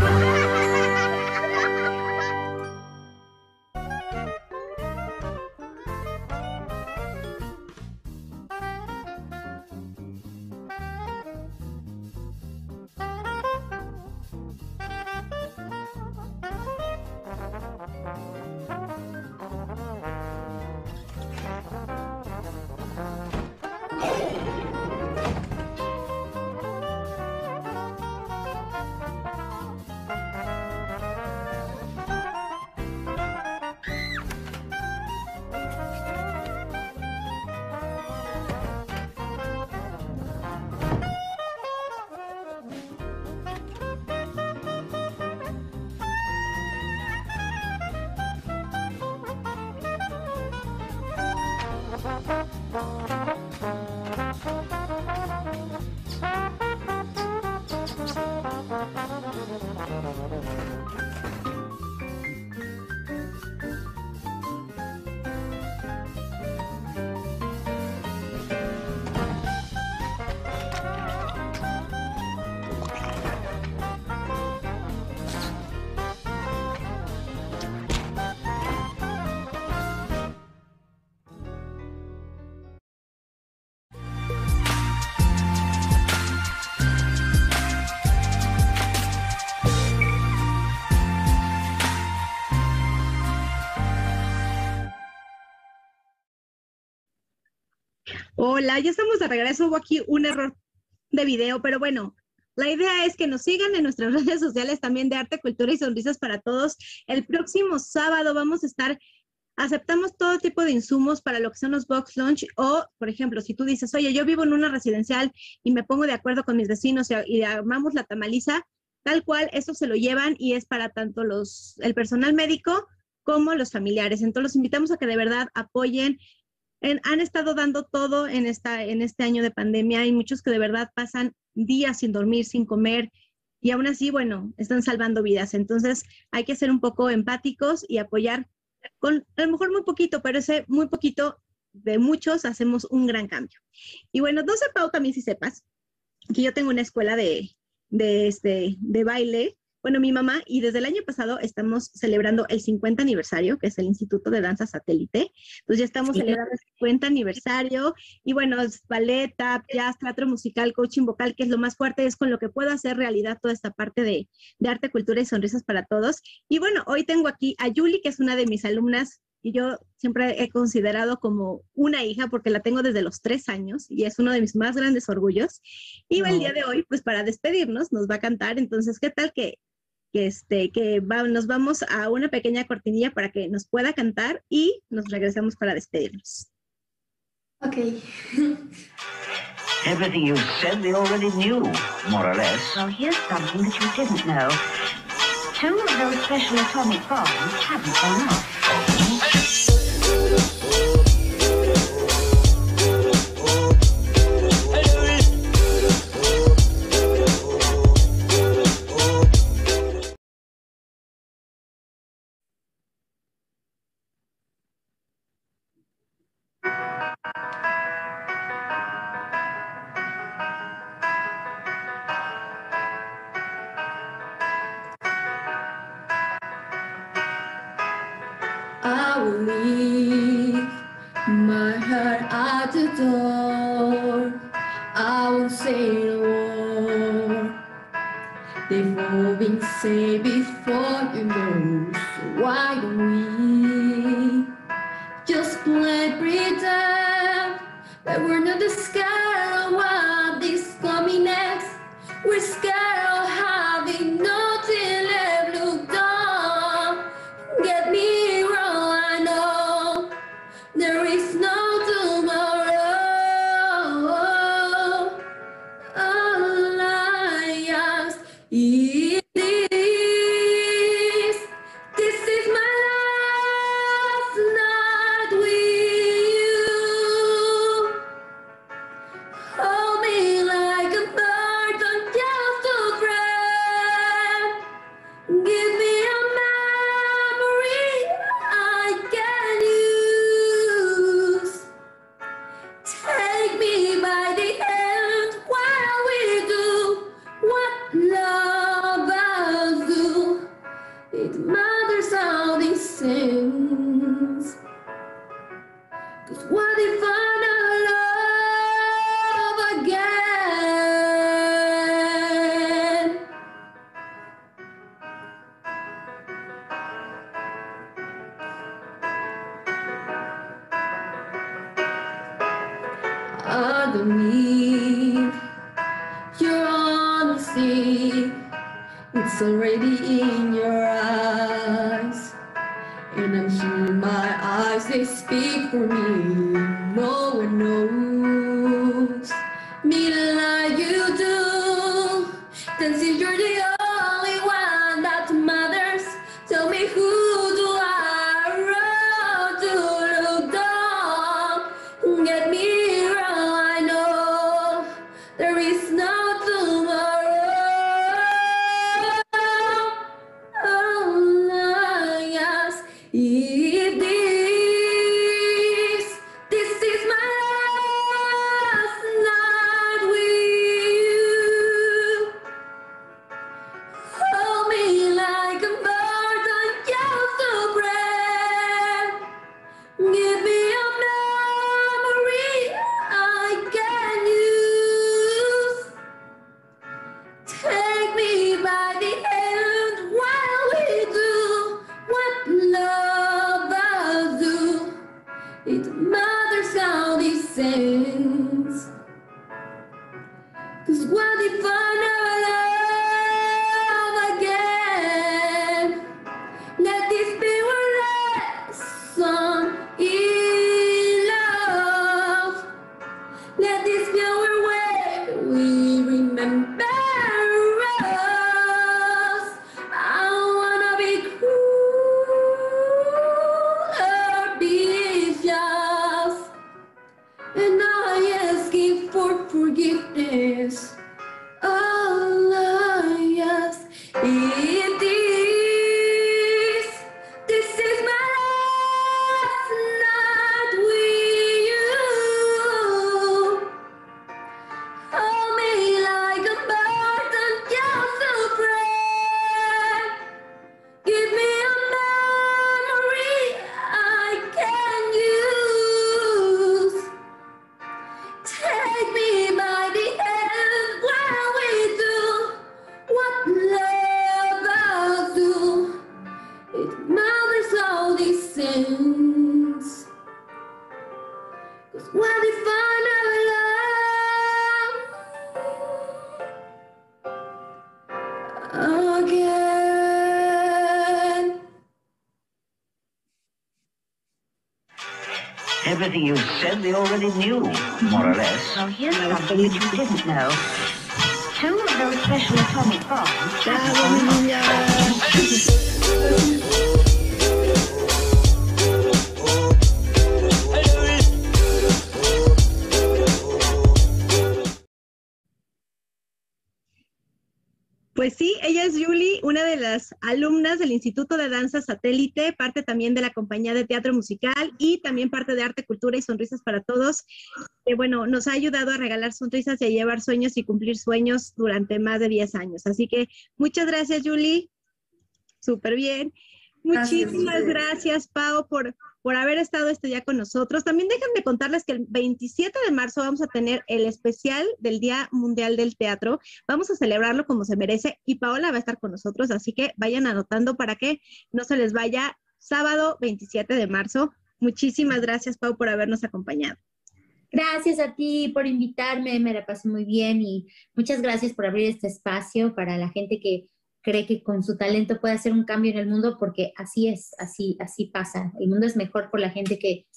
Hola, ya estamos de regreso. Hubo aquí un error de video, pero bueno, la idea es que nos sigan en nuestras redes sociales también de Arte, Cultura y Sonrisas para Todos. El próximo sábado vamos a estar, aceptamos todo tipo de insumos para lo que son los box lunch o, por ejemplo, si tú dices, oye, yo vivo en una residencial y me pongo de acuerdo con mis vecinos y, armamos la tamaliza, tal cual, eso se lo llevan y es para tanto los, el personal médico como los familiares. Entonces los invitamos a que de verdad apoyen han estado dando todo en, esta, en este año de pandemia. Hay muchos que de verdad pasan días sin dormir, sin comer, y aún así, bueno, están salvando vidas. Entonces, hay que ser un poco empáticos y apoyar con a lo mejor muy poquito, pero ese muy poquito de muchos hacemos un gran cambio. Y bueno, no sé, Pau, también si sepas que yo tengo una escuela de, de, este, de baile bueno, mi mamá, y desde el año pasado estamos celebrando el 50 aniversario, que es el Instituto de Danza Satélite. Entonces ya estamos celebrando el 50 aniversario. Y bueno, es ballet, jazz, teatro musical, coaching vocal, que es lo más fuerte, es con lo que puedo hacer realidad toda esta parte de, de arte, cultura y sonrisas para todos. Y bueno, hoy tengo aquí a Julie, que es una de mis alumnas y yo siempre he considerado como una hija porque la tengo desde los tres años y es uno de mis más grandes orgullos. Y el día de hoy, pues para despedirnos, nos va a cantar. Entonces, ¿qué tal que que, este, que nos vamos a una pequeña cortinilla para que nos pueda cantar y nos regresamos para despedirnos. Ok. Everything you said we already knew, more or less. Well, here's something that you didn't know. Two of those special atomic bombs haven't gone off. you It Instituto de Danza Satélite, parte también de la compañía de teatro musical y también parte de Arte, Cultura y Sonrisas para Todos, que bueno, nos ha ayudado a regalar sonrisas y a llevar sueños y cumplir sueños durante más de 10 años. Así que muchas gracias, Julie. Súper bien. Gracias, Muchísimas Julie. gracias, Pau, por, por haber estado este día con nosotros. También déjenme contarles que el 27 de marzo vamos a tener el especial del Día Mundial del Teatro. Vamos a celebrarlo como se merece y Paola va a estar con nosotros, así que vayan anotando para que no se les vaya sábado 27 de marzo. Muchísimas gracias, Pau, por habernos acompañado. Gracias a ti por invitarme, me la pasé muy bien y muchas gracias por abrir este espacio para la gente que cree que con su talento puede hacer un cambio en el mundo, porque así es, así, así pasa. El mundo es mejor por la gente que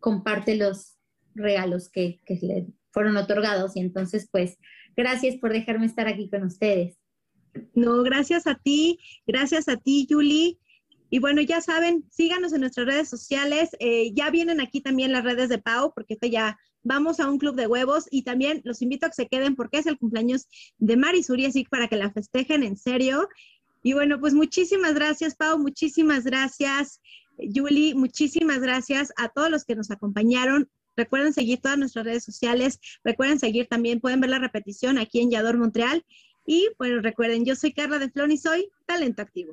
comparte los regalos que, que le fueron otorgados y entonces pues gracias por dejarme estar aquí con ustedes. No, gracias a ti, gracias a ti, Julie. Y bueno, ya saben, síganos en nuestras redes sociales. Eh, ya vienen aquí también las redes de Pau, porque esto ya vamos a un club de huevos y también los invito a que se queden porque es el cumpleaños de Marisuri, así para que la festejen en serio. Y bueno, pues muchísimas gracias, Pau, muchísimas gracias, Julie, muchísimas gracias a todos los que nos acompañaron. Recuerden seguir todas nuestras redes sociales, recuerden seguir también, pueden ver la repetición aquí en Yador Montreal. Y bueno, recuerden, yo soy Carla de Flon y soy Talento Activo.